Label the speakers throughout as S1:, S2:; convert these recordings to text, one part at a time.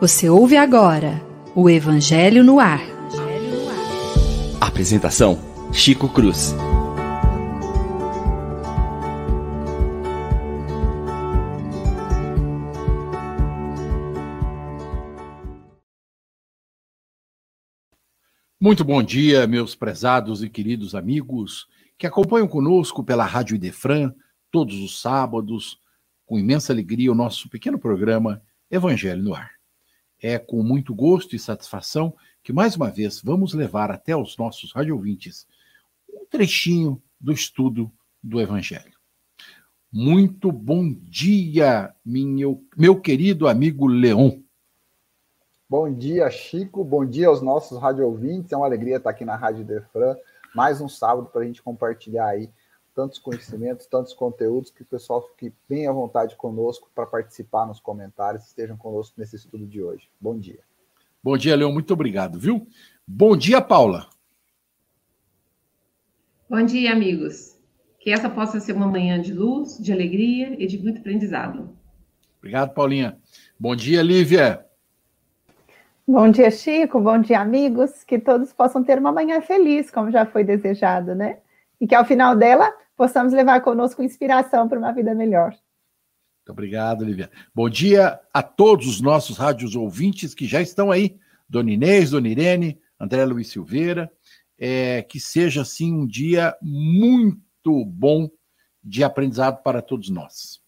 S1: Você ouve agora o Evangelho no Ar.
S2: Apresentação: Chico Cruz.
S3: Muito bom dia, meus prezados e queridos amigos que acompanham conosco pela Rádio Idefran todos os sábados, com imensa alegria, o nosso pequeno programa Evangelho no Ar. É com muito gosto e satisfação que, mais uma vez, vamos levar até os nossos radiovintes um trechinho do estudo do Evangelho. Muito bom dia, meu querido amigo Leon.
S4: Bom dia, Chico. Bom dia aos nossos rádio ouvintes. É uma alegria estar aqui na Rádio Defran. Mais um sábado para a gente compartilhar aí tantos conhecimentos, tantos conteúdos, que o pessoal fique bem à vontade conosco para participar nos comentários, estejam conosco nesse estudo de hoje. Bom dia.
S3: Bom dia, Leão. Muito obrigado, viu? Bom dia, Paula.
S5: Bom dia, amigos. Que essa possa ser uma manhã de luz, de alegria e de muito aprendizado.
S3: Obrigado, Paulinha. Bom dia, Lívia.
S6: Bom dia, Chico. Bom dia, amigos. Que todos possam ter uma manhã feliz, como já foi desejado, né? E que ao final dela possamos levar conosco inspiração para uma vida melhor.
S3: Muito obrigado, Lívia. Bom dia a todos os nossos rádios ouvintes que já estão aí. Dona Inês, Dona Irene, André Luiz Silveira. É, que seja, assim, um dia muito bom de aprendizado para todos nós.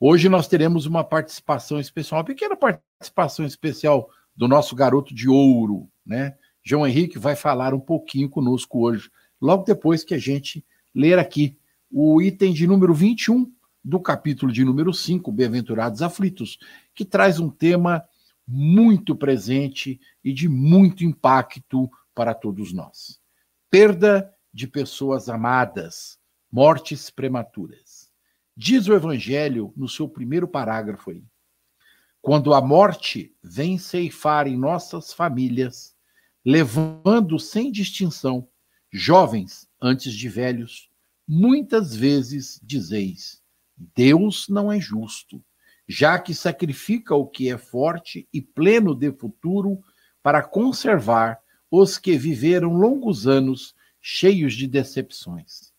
S3: Hoje nós teremos uma participação especial, uma pequena participação especial do nosso garoto de ouro, né? João Henrique vai falar um pouquinho conosco hoje, logo depois que a gente ler aqui o item de número 21 do capítulo de número 5, Bem-aventurados aflitos, que traz um tema muito presente e de muito impacto para todos nós. Perda de pessoas amadas, mortes prematuras. Diz o Evangelho no seu primeiro parágrafo aí. Quando a morte vem ceifar em nossas famílias, levando sem distinção jovens antes de velhos, muitas vezes dizeis: Deus não é justo, já que sacrifica o que é forte e pleno de futuro para conservar os que viveram longos anos cheios de decepções,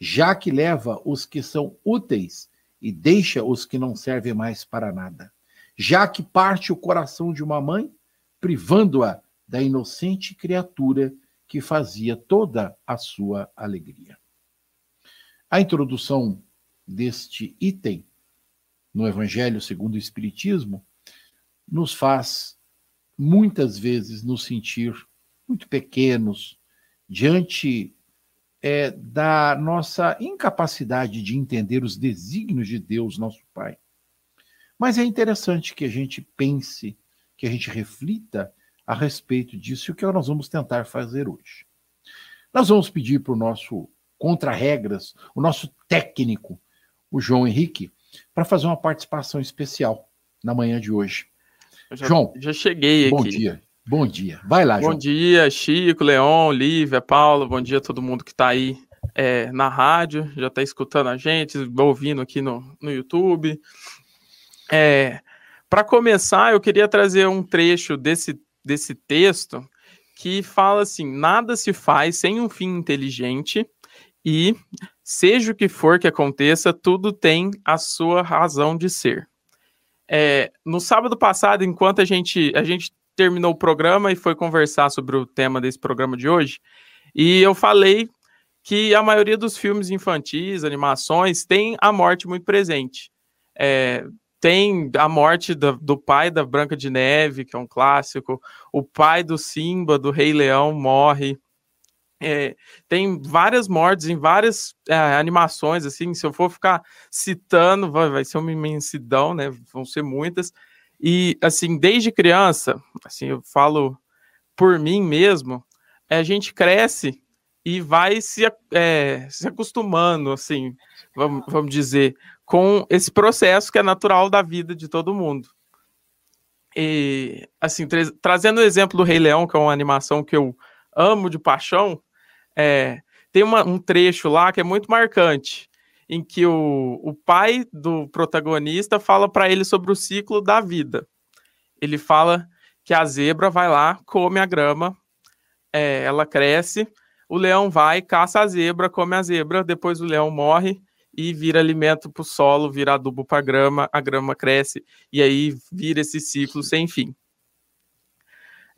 S3: já que leva os que são úteis e deixa os que não servem mais para nada já que parte o coração de uma mãe, privando-a da inocente criatura que fazia toda a sua alegria. A introdução deste item no Evangelho segundo o Espiritismo nos faz muitas vezes nos sentir muito pequenos diante é, da nossa incapacidade de entender os desígnios de Deus, nosso Pai. Mas é interessante que a gente pense, que a gente reflita a respeito disso e o que nós vamos tentar fazer hoje. Nós vamos pedir para o nosso contra-regras, o nosso técnico, o João Henrique, para fazer uma participação especial na manhã de hoje.
S7: Já, João, já cheguei
S3: bom
S7: aqui.
S3: Bom dia. Bom dia. Vai lá,
S7: bom
S3: João.
S7: Bom dia, Chico, Leon, Lívia, Paulo. Bom dia a todo mundo que está aí é, na rádio, já está escutando a gente, ouvindo aqui no, no YouTube. É, Para começar, eu queria trazer um trecho desse, desse texto que fala assim: nada se faz sem um fim inteligente e, seja o que for que aconteça, tudo tem a sua razão de ser. É, no sábado passado, enquanto a gente, a gente terminou o programa e foi conversar sobre o tema desse programa de hoje, e eu falei que a maioria dos filmes infantis, animações, tem a morte muito presente. É, tem a morte do, do, pai da Branca de Neve, que é um clássico, o pai do Simba, do Rei Leão, morre. É, tem várias mortes em várias é, animações, assim, se eu for ficar citando, vai, vai ser uma imensidão, né? Vão ser muitas. E, assim, desde criança, assim, eu falo por mim mesmo, é, a gente cresce e vai se, é, se acostumando, assim, vamos, vamos dizer, com esse processo que é natural da vida de todo mundo. E, assim, tra trazendo o exemplo do Rei Leão, que é uma animação que eu amo de paixão, é, tem uma, um trecho lá que é muito marcante, em que o, o pai do protagonista fala para ele sobre o ciclo da vida. Ele fala que a zebra vai lá, come a grama, é, ela cresce, o leão vai, caça a zebra, come a zebra, depois o leão morre e vira alimento para o solo, vira adubo para a grama, a grama cresce e aí vira esse ciclo sem fim.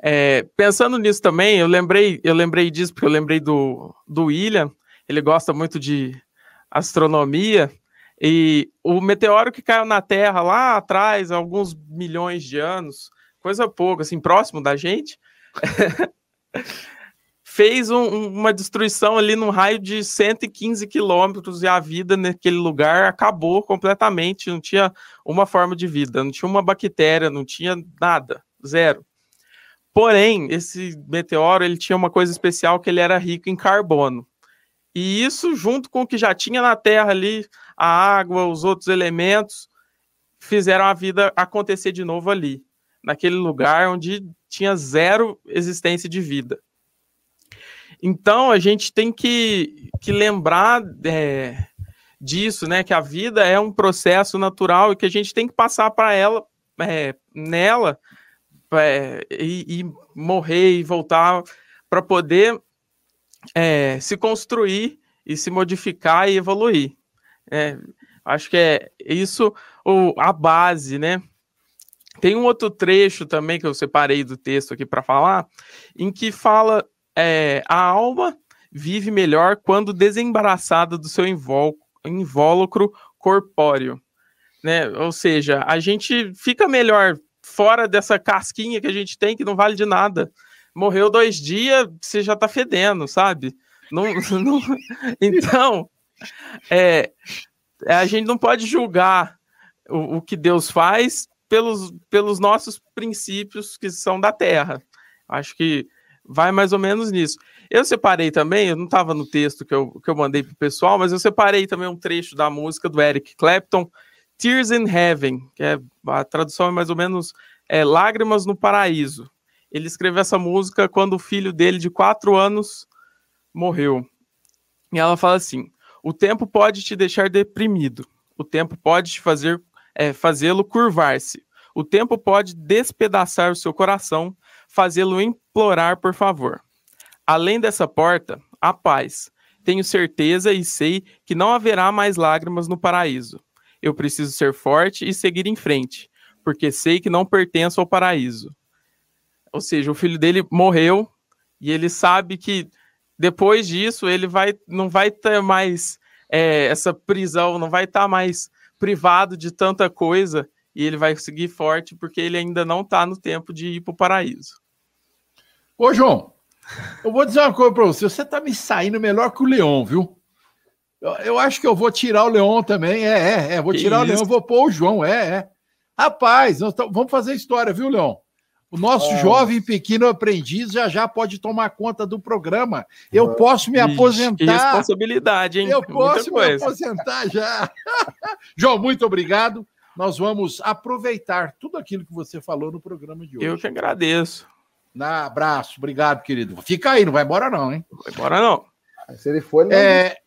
S7: É, pensando nisso também, eu lembrei, eu lembrei disso porque eu lembrei do, do William, ele gosta muito de astronomia, e o meteoro que caiu na Terra lá atrás, alguns milhões de anos, coisa pouca, assim, próximo da gente, fez um, uma destruição ali num raio de 115 quilômetros e a vida naquele lugar acabou completamente, não tinha uma forma de vida, não tinha uma bactéria, não tinha nada, zero. Porém, esse meteoro ele tinha uma coisa especial que ele era rico em carbono. E isso, junto com o que já tinha na Terra ali, a água, os outros elementos, fizeram a vida acontecer de novo ali, naquele lugar onde tinha zero existência de vida. Então, a gente tem que, que lembrar é, disso, né? Que a vida é um processo natural e que a gente tem que passar para ela, é, nela, é, e, e morrer e voltar para poder é, se construir e se modificar e evoluir. É, acho que é isso o, a base, né? Tem um outro trecho também que eu separei do texto aqui para falar, em que fala é, a alma vive melhor quando desembaraçada do seu invólucro corpóreo, né? Ou seja, a gente fica melhor fora dessa casquinha que a gente tem que não vale de nada morreu dois dias, você já tá fedendo, sabe? Não, não... Então, é, a gente não pode julgar o, o, que Deus faz pelos, pelos nossos princípios que são da terra. Acho que vai mais ou menos nisso. Eu separei também, eu não estava no texto que eu, que eu mandei pro pessoal, mas eu separei também um trecho da música do Eric Clapton, Tears in Heaven, que é a tradução é mais ou menos é, Lágrimas no Paraíso. Ele escreveu essa música quando o filho dele, de quatro anos, morreu. E ela fala assim: o tempo pode te deixar deprimido, o tempo pode te fazer é, fazê-lo curvar-se, o tempo pode despedaçar o seu coração, fazê-lo implorar por favor. Além dessa porta, há paz. Tenho certeza e sei que não haverá mais lágrimas no paraíso. Eu preciso ser forte e seguir em frente, porque sei que não pertenço ao paraíso. Ou seja, o filho dele morreu e ele sabe que depois disso ele vai, não vai ter mais é, essa prisão, não vai estar tá mais privado de tanta coisa e ele vai seguir forte porque ele ainda não está no tempo de ir para o paraíso.
S3: Ô, João, eu vou dizer uma coisa para você. Você está me saindo melhor que o Leão, viu? Eu, eu, acho que eu vou tirar o Leão também. É, é, é. Vou tirar o Leão, vou pôr o João. É, é. Rapaz, nós vamos fazer história, viu, Leão? O nosso é. jovem pequeno aprendiz já já pode tomar conta do programa. Eu posso me aposentar. Que
S7: responsabilidade, hein?
S3: Eu posso me aposentar já. João, muito obrigado. Nós vamos aproveitar tudo aquilo que você falou no programa de hoje.
S7: Eu que agradeço.
S3: Na abraço, obrigado, querido. Fica aí, não vai embora não, hein?
S7: Não vai embora não.
S4: Se ele for, ele
S3: é,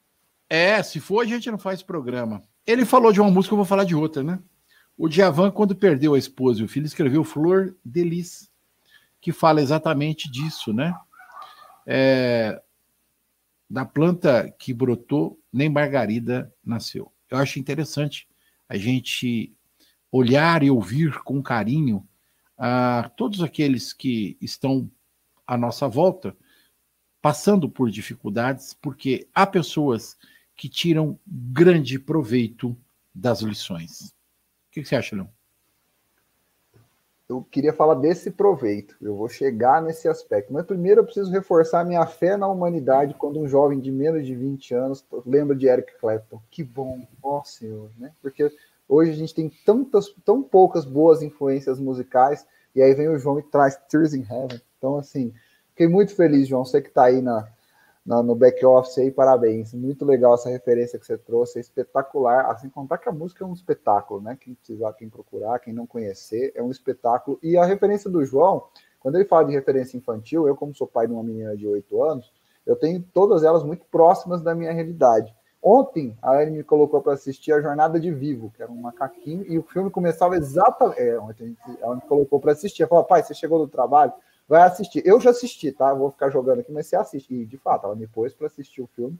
S3: é, se for a gente não faz programa. Ele falou de uma música, eu vou falar de outra, né? O Djavan, quando perdeu a esposa e o filho, escreveu Flor de Lis, que fala exatamente disso, né? É, da planta que brotou, nem margarida nasceu. Eu acho interessante a gente olhar e ouvir com carinho a todos aqueles que estão à nossa volta, passando por dificuldades, porque há pessoas que tiram grande proveito das lições que, que você acha, Leão?
S4: Eu queria falar desse proveito. Eu vou chegar nesse aspecto. Mas primeiro eu preciso reforçar minha fé na humanidade quando um jovem de menos de 20 anos lembra de Eric Clapton. Que bom, ó oh, Senhor, né? Porque hoje a gente tem tantas, tão poucas boas influências musicais, e aí vem o João e traz Tears in Heaven. Então, assim, fiquei muito feliz, João. Você que está aí na, no, no back office aí, parabéns. Muito legal essa referência que você trouxe, é espetacular. Assim, contar que a música é um espetáculo, né? Quem precisar, quem procurar, quem não conhecer, é um espetáculo. E a referência do João, quando ele fala de referência infantil, eu, como sou pai de uma menina de 8 anos, eu tenho todas elas muito próximas da minha realidade. Ontem a Anne me colocou para assistir A Jornada de Vivo, que era um macaquinho, e o filme começava exatamente. É, ontem ela me colocou para assistir. Ela falou: pai, você chegou do trabalho? Vai assistir. Eu já assisti, tá? Vou ficar jogando aqui, mas você assiste. E de fato, ela me pôs para assistir o filme.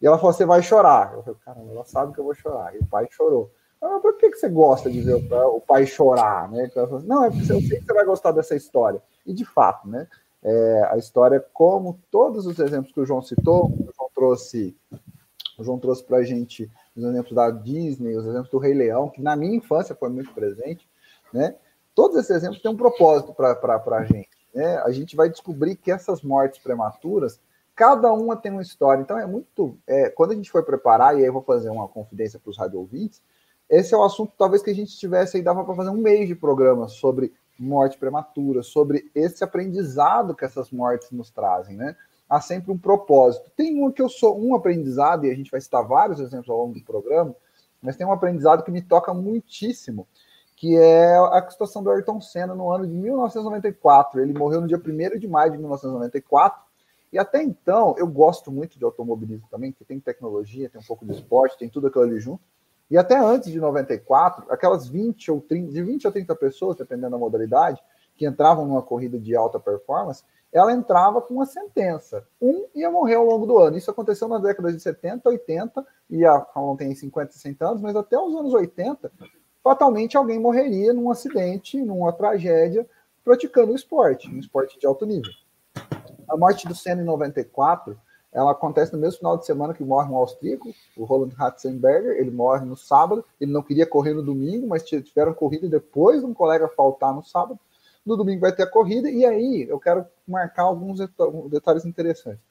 S4: E ela falou: você vai chorar. Eu falei: caramba, ela sabe que eu vou chorar. E o pai chorou. Ah, por que, que você gosta de ver o pai chorar? Né? Assim, Não, é porque eu sei que você vai gostar dessa história. E de fato, né? É, a história, como todos os exemplos que o João citou, o João trouxe o João trouxe para a gente os exemplos da Disney, os exemplos do Rei Leão, que na minha infância foi muito presente, né? Todos esses exemplos têm um propósito para a gente. Né? A gente vai descobrir que essas mortes prematuras, cada uma tem uma história. Então é muito. É, quando a gente for preparar, e aí eu vou fazer uma confidência para os rádio ouvintes, esse é o assunto talvez que a gente tivesse aí, dava para fazer um mês de programa sobre morte prematura, sobre esse aprendizado que essas mortes nos trazem, né? há sempre um propósito. Tem um que eu sou um aprendizado, e a gente vai citar vários exemplos ao longo do programa, mas tem um aprendizado que me toca muitíssimo, que é a situação do Ayrton Senna no ano de 1994. Ele morreu no dia 1 de maio de 1994, e até então eu gosto muito de automobilismo também, que tem tecnologia, tem um pouco de esporte, tem tudo aquilo ali junto. E até antes de 94, aquelas 20 ou 30, de 20 a 30 pessoas, dependendo da modalidade, que entravam numa corrida de alta performance, ela entrava com uma sentença. Um ia morrer ao longo do ano. Isso aconteceu nas décadas de 70, 80, e a Fórmula tem 50, 60 anos, mas até os anos 80, fatalmente alguém morreria num acidente, numa tragédia, praticando o esporte, um esporte de alto nível. A morte do Senna em 94, ela acontece no mesmo final de semana que morre um austríaco, o Roland Ratzenberger, ele morre no sábado, ele não queria correr no domingo, mas tiveram corrida depois de um colega faltar no sábado, no domingo vai ter a corrida, e aí eu quero marcar alguns detalhes interessantes.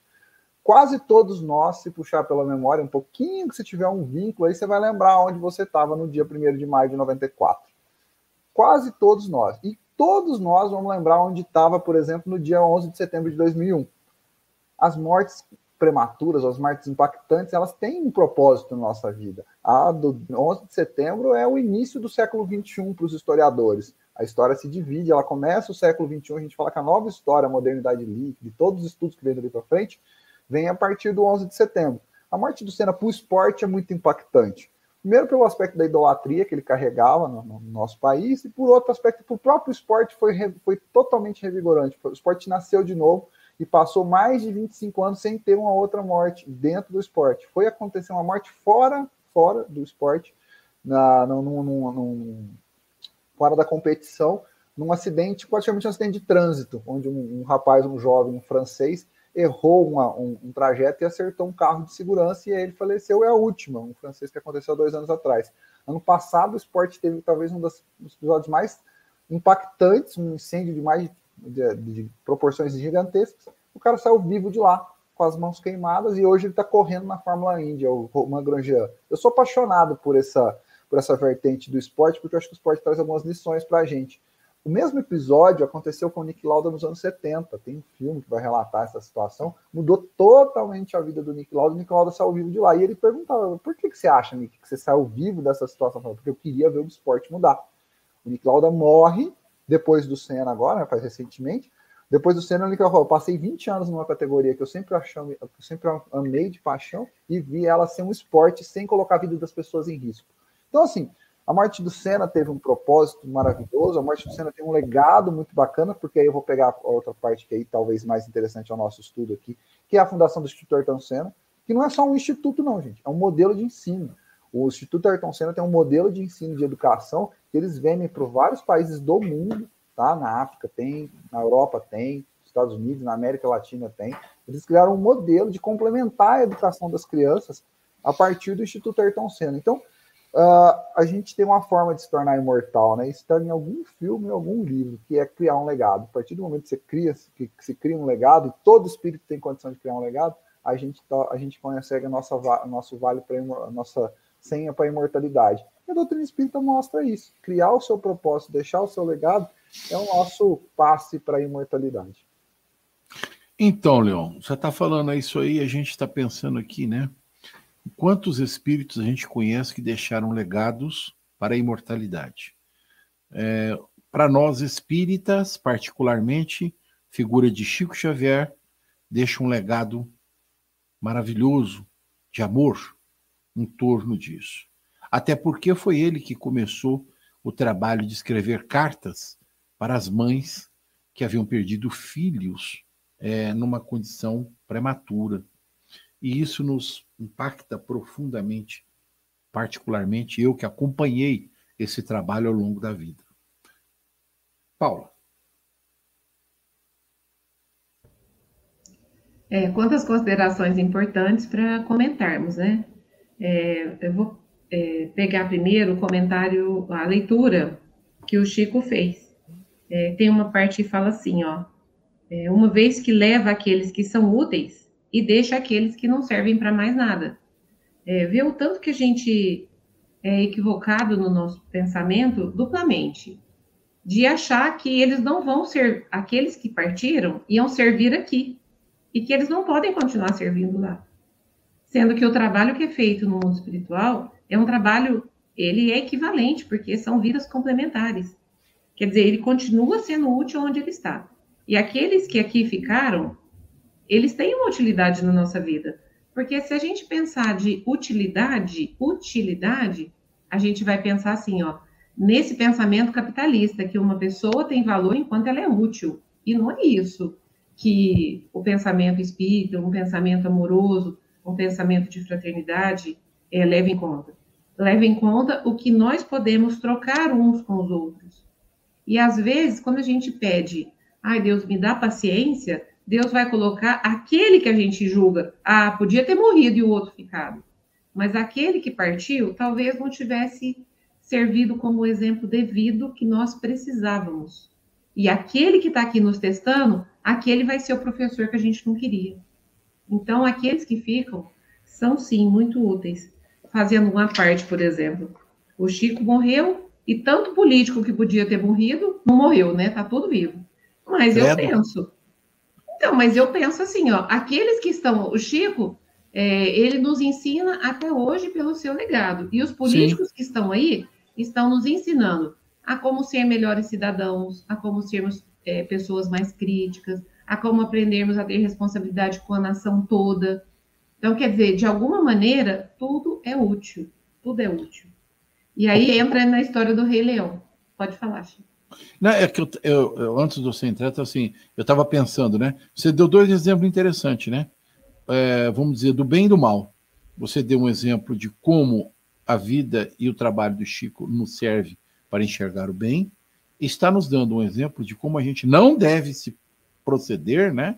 S4: Quase todos nós, se puxar pela memória um pouquinho, que se tiver um vínculo aí, você vai lembrar onde você estava no dia 1 de maio de 94. Quase todos nós. E todos nós vamos lembrar onde estava, por exemplo, no dia 11 de setembro de 2001. As mortes prematuras, as mortes impactantes, elas têm um propósito na nossa vida. A do 11 de setembro é o início do século 21 para os historiadores a história se divide, ela começa o século XXI, a gente fala que a nova história, a modernidade líquida, todos os estudos que vêm dali para frente, vem a partir do 11 de setembro. A morte do Senna para o esporte é muito impactante. Primeiro pelo aspecto da idolatria que ele carregava no, no nosso país, e por outro aspecto, para o próprio esporte foi, foi totalmente revigorante. O esporte nasceu de novo e passou mais de 25 anos sem ter uma outra morte dentro do esporte. Foi acontecer uma morte fora, fora do esporte, na, num, fora da competição, num acidente, praticamente um acidente de trânsito, onde um, um rapaz, um jovem um francês, errou uma, um, um, trajeto e acertou um carro de segurança e aí ele faleceu. É a última, um francês que aconteceu dois anos atrás. Ano passado, o esporte teve talvez um dos, episódios mais impactantes, um incêndio de mais de, de, de proporções gigantescas. O cara saiu vivo de lá, com as mãos queimadas, e hoje ele está correndo na Fórmula Indy, o Romain Grosjean. Eu sou apaixonado por essa por essa vertente do esporte, porque eu acho que o esporte traz algumas lições para a gente. O mesmo episódio aconteceu com o Nick Lauda nos anos 70. Tem um filme que vai relatar essa situação. Mudou totalmente a vida do Nick Lauda. O Nick Lauda saiu vivo de lá. E ele perguntava: por que, que você acha, Nick, que você saiu vivo dessa situação? Porque eu queria ver o esporte mudar. O Nick Lauda morre depois do Senna, agora, né, faz recentemente. Depois do Senna, o Nick Lauda falou: passei 20 anos numa categoria que eu sempre, achei, eu sempre amei de paixão e vi ela ser um esporte sem colocar a vida das pessoas em risco. Então, assim, a morte do Senna teve um propósito maravilhoso, a morte do Senna tem um legado muito bacana, porque aí eu vou pegar a outra parte que aí talvez mais interessante ao nosso estudo aqui, que é a fundação do Instituto Ayrton Senna, que não é só um instituto não, gente, é um modelo de ensino. O Instituto Ayrton Senna tem um modelo de ensino de educação que eles vendem para vários países do mundo, tá? Na África tem, na Europa tem, nos Estados Unidos, na América Latina tem. Eles criaram um modelo de complementar a educação das crianças a partir do Instituto Ayrton Senna. Então, Uh, a gente tem uma forma de se tornar imortal, né? Está em algum filme, em algum livro, que é criar um legado. A partir do momento que você cria, que, se cria um legado, todo espírito tem condição de criar um legado, a gente, tá, a gente consegue a nossa, nosso vale para a nossa senha para a imortalidade. E a doutrina espírita mostra isso. Criar o seu propósito, deixar o seu legado, é o nosso passe para a imortalidade.
S3: Então, Leon, você está falando isso aí, a gente está pensando aqui, né? Quantos espíritos a gente conhece que deixaram legados para a imortalidade? É, para nós espíritas, particularmente, figura de Chico Xavier deixa um legado maravilhoso de amor, em torno disso. Até porque foi ele que começou o trabalho de escrever cartas para as mães que haviam perdido filhos é, numa condição prematura. E isso nos impacta profundamente, particularmente eu que acompanhei esse trabalho ao longo da vida. Paula.
S5: É, quantas considerações importantes para comentarmos, né? É, eu vou é, pegar primeiro o comentário, a leitura que o Chico fez. É, tem uma parte que fala assim, ó, é, uma vez que leva aqueles que são úteis e deixa aqueles que não servem para mais nada. É, vê o tanto que a gente é equivocado no nosso pensamento duplamente, de achar que eles não vão ser, aqueles que partiram, iam servir aqui, e que eles não podem continuar servindo lá. Sendo que o trabalho que é feito no mundo espiritual é um trabalho, ele é equivalente, porque são vidas complementares. Quer dizer, ele continua sendo útil onde ele está. E aqueles que aqui ficaram, eles têm uma utilidade na nossa vida. Porque se a gente pensar de utilidade, utilidade, a gente vai pensar assim, ó, nesse pensamento capitalista, que uma pessoa tem valor enquanto ela é útil. E não é isso que o pensamento espírita, um pensamento amoroso, um pensamento de fraternidade é, leva em conta. Leva em conta o que nós podemos trocar uns com os outros. E às vezes, quando a gente pede, ai Deus, me dá paciência, Deus vai colocar aquele que a gente julga, ah, podia ter morrido e o outro ficado. Mas aquele que partiu, talvez não tivesse servido como exemplo devido que nós precisávamos. E aquele que está aqui nos testando, aquele vai ser o professor que a gente não queria. Então, aqueles que ficam são sim muito úteis. Fazendo uma parte, por exemplo, o Chico morreu e tanto político que podia ter morrido não morreu, né? Tá tudo vivo. Mas eu penso. Então, mas eu penso assim, ó, aqueles que estão, o Chico, é, ele nos ensina até hoje pelo seu legado. E os políticos sim. que estão aí estão nos ensinando a como ser melhores cidadãos, a como sermos é, pessoas mais críticas, a como aprendermos a ter responsabilidade com a nação toda. Então, quer dizer, de alguma maneira, tudo é útil. Tudo é útil. E aí entra na história do Rei Leão. Pode falar, Chico.
S3: Não, é que eu, eu, eu antes do você entrar, assim, eu estava pensando, né? Você deu dois exemplos interessantes, né? É, vamos dizer, do bem e do mal. Você deu um exemplo de como a vida e o trabalho do Chico nos serve para enxergar o bem, está nos dando um exemplo de como a gente não deve se proceder, né?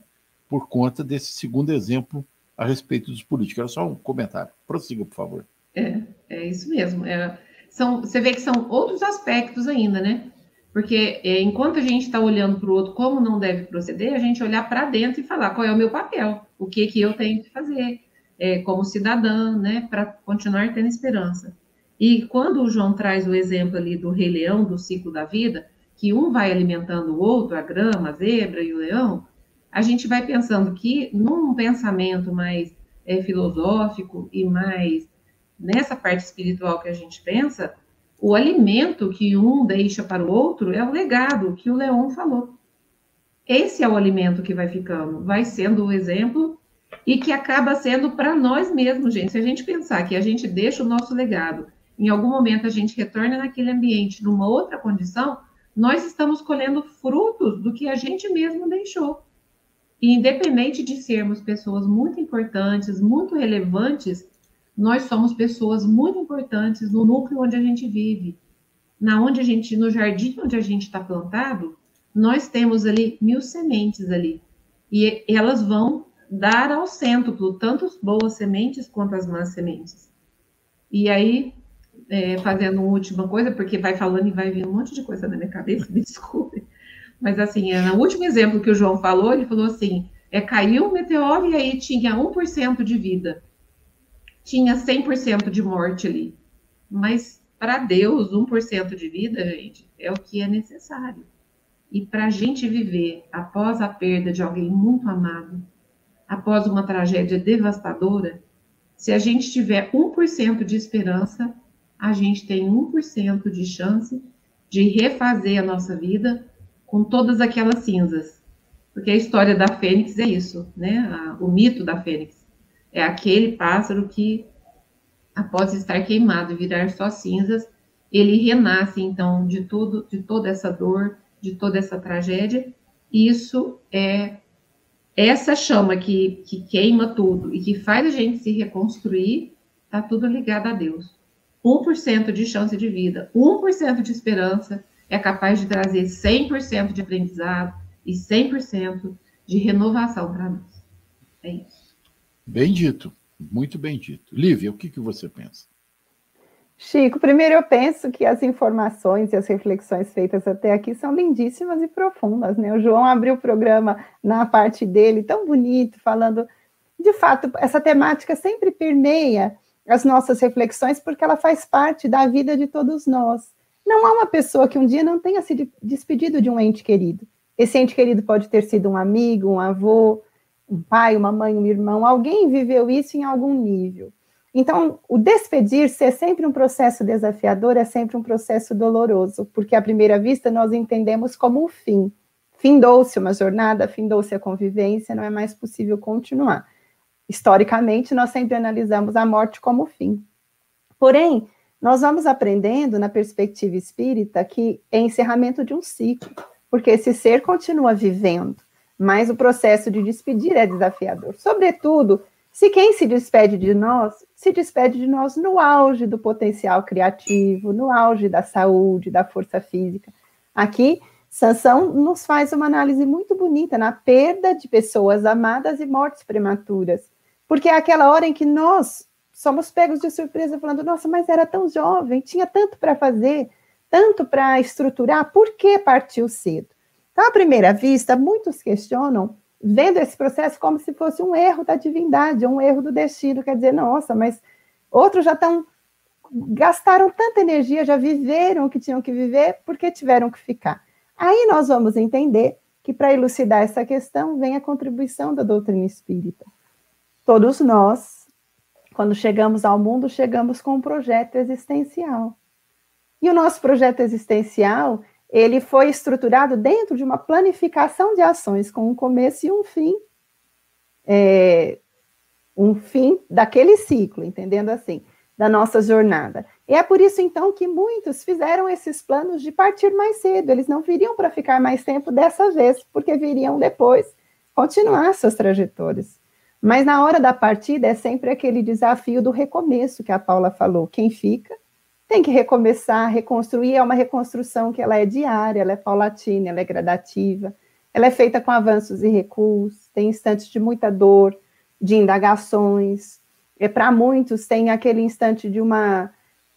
S3: Por conta desse segundo exemplo a respeito dos políticos. Era só um comentário. Prossiga, por favor.
S5: É, é isso mesmo. É, são, você vê que são outros aspectos ainda, né? Porque é, enquanto a gente está olhando para o outro como não deve proceder, a gente olhar para dentro e falar qual é o meu papel, o que que eu tenho que fazer é, como cidadã, né, para continuar tendo esperança. E quando o João traz o exemplo ali do rei leão, do ciclo da vida, que um vai alimentando o outro, a grama, a zebra e o leão, a gente vai pensando que num pensamento mais é, filosófico e mais nessa parte espiritual que a gente pensa, o alimento que um deixa para o outro é o legado que o Leão falou. Esse é o alimento que vai ficando, vai sendo o exemplo e que acaba sendo para nós mesmos, gente. Se a gente pensar que a gente deixa o nosso legado, em algum momento a gente retorna naquele ambiente, numa outra condição, nós estamos colhendo frutos do que a gente mesmo deixou. E independente de sermos pessoas muito importantes, muito relevantes, nós somos pessoas muito importantes no núcleo onde a gente vive. Na onde a gente, no jardim onde a gente está plantado, nós temos ali mil sementes ali. E elas vão dar ao cêntuplo, tanto as boas sementes quanto as más sementes. E aí, é, fazendo uma última coisa, porque vai falando e vai vir um monte de coisa na minha cabeça, me desculpe. Mas assim, é, no último exemplo que o João falou, ele falou assim: é, caiu um meteoro e aí tinha 1% de vida. Tinha 100% de morte ali. Mas para Deus, 1% de vida, gente, é o que é necessário. E para a gente viver após a perda de alguém muito amado, após uma tragédia devastadora, se a gente tiver 1% de esperança, a gente tem 1% de chance de refazer a nossa vida com todas aquelas cinzas. Porque a história da Fênix é isso, né? o mito da Fênix. É aquele pássaro que após estar queimado e virar só cinzas, ele renasce então de tudo, de toda essa dor, de toda essa tragédia. Isso é essa chama que, que queima tudo e que faz a gente se reconstruir, está tudo ligado a Deus. 1% de chance de vida, 1% de esperança é capaz de trazer 100% de aprendizado e 100% de renovação para nós. É isso.
S3: Bem dito, muito bem dito. Lívia, o que, que você pensa?
S6: Chico, primeiro eu penso que as informações e as reflexões feitas até aqui são lindíssimas e profundas, né? O João abriu o programa na parte dele, tão bonito, falando. De fato, essa temática sempre permeia as nossas reflexões, porque ela faz parte da vida de todos nós. Não há uma pessoa que um dia não tenha se despedido de um ente querido. Esse ente querido pode ter sido um amigo, um avô, um pai, uma mãe, um irmão. Alguém viveu isso em algum nível. Então, o despedir-se é sempre um processo desafiador, é sempre um processo doloroso, porque à primeira vista nós entendemos como o fim. Findou-se uma jornada, findou-se a convivência, não é mais possível continuar. Historicamente, nós sempre analisamos a morte como o fim. Porém, nós vamos aprendendo na perspectiva espírita que é encerramento de um ciclo, porque esse ser continua vivendo, mas o processo de despedir é desafiador. Sobretudo, se quem se despede de nós, se despede de nós no auge do potencial criativo, no auge da saúde, da força física. Aqui, Sansão nos faz uma análise muito bonita na perda de pessoas amadas e mortes prematuras. Porque é aquela hora em que nós somos pegos de surpresa, falando: nossa, mas era tão jovem, tinha tanto para fazer, tanto para estruturar, por que partiu cedo? Então, à primeira vista, muitos questionam vendo esse processo como se fosse um erro da divindade, um erro do destino. Quer dizer, nossa, mas outros já estão gastaram tanta energia, já viveram o que tinham que viver, porque tiveram que ficar. Aí nós vamos entender que para elucidar essa questão vem a contribuição da doutrina espírita. Todos nós, quando chegamos ao mundo, chegamos com um projeto existencial. E o nosso projeto existencial ele foi estruturado dentro de uma planificação de ações com um começo e um fim, é, um fim daquele ciclo, entendendo assim, da nossa jornada. E é por isso, então, que muitos fizeram esses planos de partir mais cedo. Eles não viriam para ficar mais tempo dessa vez, porque viriam depois continuar suas trajetórias. Mas na hora da partida é sempre aquele desafio do recomeço que a Paula falou. Quem fica tem que recomeçar, reconstruir. É uma reconstrução que ela é diária, ela é paulatina, ela é gradativa, ela é feita com avanços e recuos, tem instantes de muita dor, de indagações. E para muitos tem aquele instante de uma,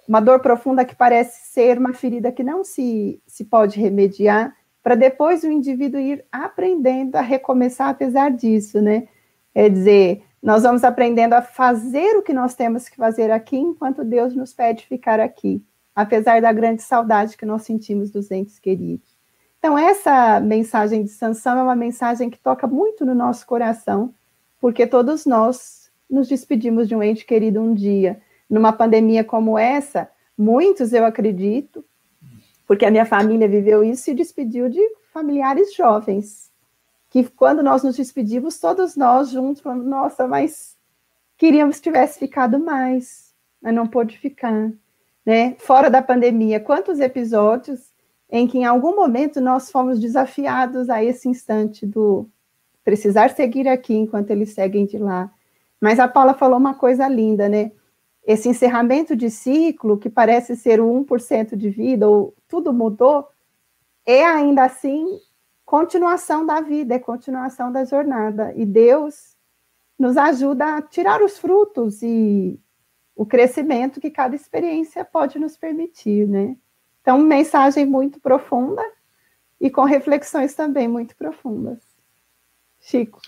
S6: uma dor profunda que parece ser uma ferida que não se, se pode remediar, para depois o indivíduo ir aprendendo a recomeçar apesar disso, né? É dizer, nós vamos aprendendo a fazer o que nós temos que fazer aqui, enquanto Deus nos pede ficar aqui, apesar da grande saudade que nós sentimos dos entes queridos. Então, essa mensagem de sanção é uma mensagem que toca muito no nosso coração, porque todos nós nos despedimos de um ente querido um dia. Numa pandemia como essa, muitos, eu acredito, porque a minha família viveu isso, se despediu de familiares jovens, que quando nós nos despedimos, todos nós juntos falamos, nossa, mas queríamos que tivesse ficado mais, mas não pôde ficar, né? Fora da pandemia, quantos episódios em que em algum momento nós fomos desafiados a esse instante do precisar seguir aqui enquanto eles seguem de lá. Mas a Paula falou uma coisa linda, né? Esse encerramento de ciclo, que parece ser o 1% de vida, ou tudo mudou, é ainda assim continuação da vida, é continuação da jornada. E Deus nos ajuda a tirar os frutos e o crescimento que cada experiência pode nos permitir, né? Então, mensagem muito profunda e com reflexões também muito profundas. Chico.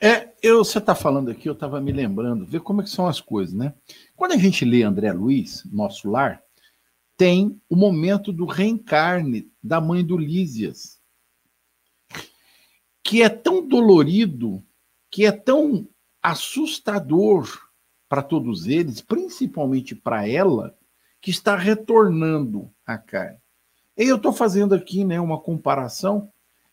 S3: É, eu, você está falando aqui, eu estava me lembrando, ver como é que são as coisas, né? Quando a gente lê André Luiz, Nosso Lar, tem o momento do reencarne da mãe do Lísias que é tão dolorido, que é tão assustador para todos eles, principalmente para ela, que está retornando a carne. E eu estou fazendo aqui né, uma comparação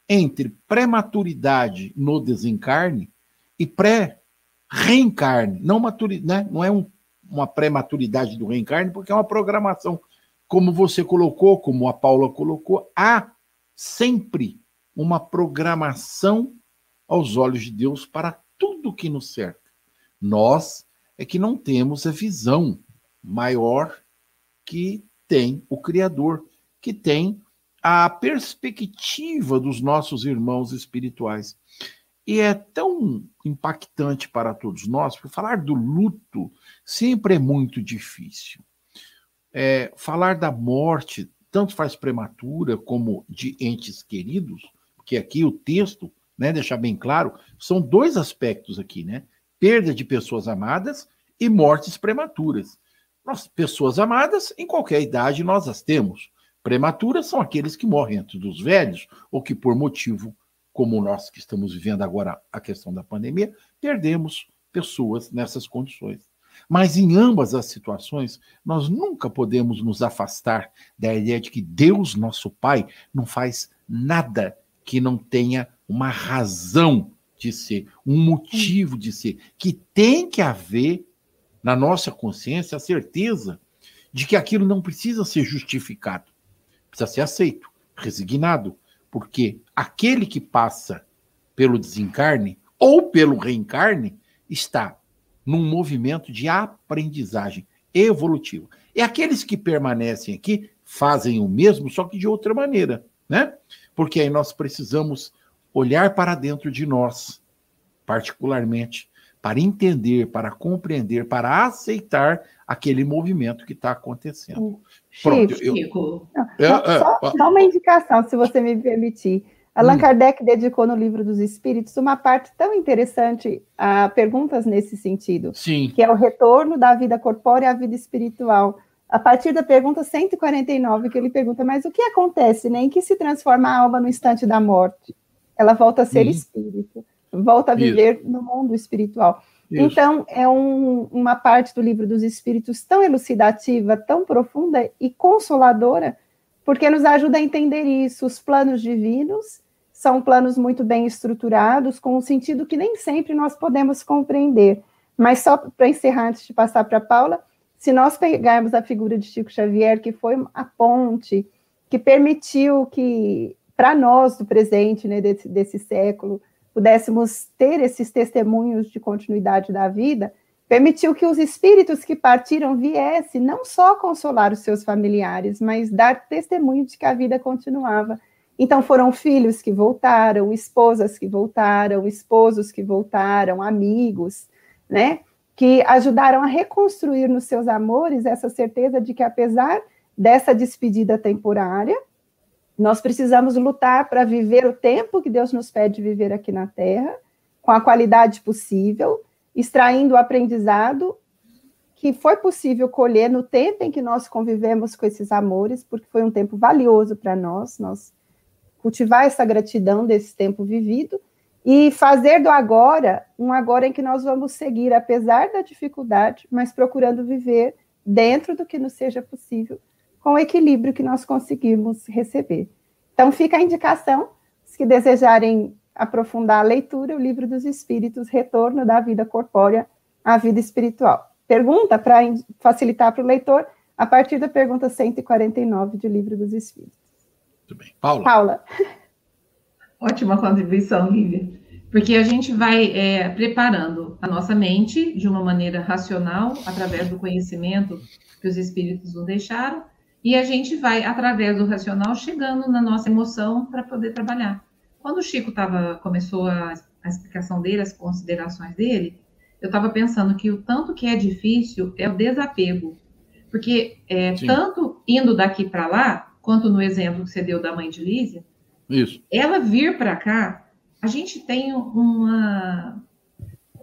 S3: entre prematuridade no desencarne e pré-reencarne. Não, maturi, né, não é um, uma prematuridade do reencarne, porque é uma programação. Como você colocou, como a Paula colocou, há sempre uma programação aos olhos de Deus para tudo que nos cerca. Nós é que não temos a visão maior que tem o Criador, que tem a perspectiva dos nossos irmãos espirituais. E é tão impactante para todos nós, porque falar do luto sempre é muito difícil. É, falar da morte, tanto faz prematura como de entes queridos, porque aqui o texto, né, deixar bem claro, são dois aspectos aqui, né? Perda de pessoas amadas e mortes prematuras. Nós, pessoas amadas, em qualquer idade nós as temos. Prematuras são aqueles que morrem antes dos velhos ou que, por motivo como nós que estamos vivendo agora a questão da pandemia, perdemos pessoas nessas condições. Mas em ambas as situações, nós nunca podemos nos afastar da ideia de que Deus, nosso Pai, não faz nada que não tenha uma razão de ser, um motivo de ser, que tem que haver na nossa consciência a certeza de que aquilo não precisa ser justificado, precisa ser aceito, resignado, porque aquele que passa pelo desencarne ou pelo reencarne está num movimento de aprendizagem evolutiva. E aqueles que permanecem aqui fazem o mesmo, só que de outra maneira, né? Porque aí nós precisamos olhar para dentro de nós, particularmente, para entender, para compreender, para aceitar aquele movimento que está acontecendo.
S6: Pronto, Chico, eu, eu, eu, só, só uma indicação, se você me permitir. Allan hum. Kardec dedicou no livro dos Espíritos uma parte tão interessante a perguntas nesse sentido,
S3: Sim.
S6: que é o retorno da vida corpórea à vida espiritual. A partir da pergunta 149, que ele pergunta, mas o que acontece, né? Em que se transforma a alma no instante da morte? Ela volta a ser hum. espírito, volta a viver Isso. no mundo espiritual. Isso. Então, é um, uma parte do livro dos Espíritos tão elucidativa, tão profunda e consoladora, porque nos ajuda a entender isso. Os planos divinos são planos muito bem estruturados, com um sentido que nem sempre nós podemos compreender. Mas só para encerrar, antes de passar para a Paula, se nós pegarmos a figura de Chico Xavier, que foi a ponte que permitiu que, para nós do presente, né, desse, desse século, pudéssemos ter esses testemunhos de continuidade da vida, permitiu que os espíritos que partiram viessem não só consolar os seus familiares, mas dar testemunho de que a vida continuava. Então foram filhos que voltaram, esposas que voltaram, esposos que voltaram, amigos, né? Que ajudaram a reconstruir nos seus amores essa certeza de que apesar dessa despedida temporária, nós precisamos lutar para viver o tempo que Deus nos pede viver aqui na Terra, com a qualidade possível, extraindo o aprendizado que foi possível colher no tempo em que nós convivemos com esses amores, porque foi um tempo valioso para nós, nós cultivar essa gratidão desse tempo vivido e fazer do agora um agora em que nós vamos seguir, apesar da dificuldade, mas procurando viver dentro do que nos seja possível com o equilíbrio que nós conseguimos receber. Então, fica a indicação, os que desejarem aprofundar a leitura, o Livro dos Espíritos, Retorno da Vida Corpórea à Vida Espiritual. Pergunta para facilitar para o leitor, a partir da pergunta 149 do Livro dos Espíritos.
S3: Muito bem. Paula.
S6: Paula.
S5: Ótima contribuição, Lívia. Porque a gente vai é, preparando a nossa mente de uma maneira racional, através do conhecimento que os espíritos nos deixaram, e a gente vai, através do racional, chegando na nossa emoção para poder trabalhar. Quando o Chico tava, começou a, a explicação dele, as considerações dele, eu estava pensando que o tanto que é difícil é o desapego. Porque é, tanto indo daqui para lá, quanto no exemplo que você deu da mãe de Lísia,
S3: Isso.
S5: ela vir para cá, a gente tem uma,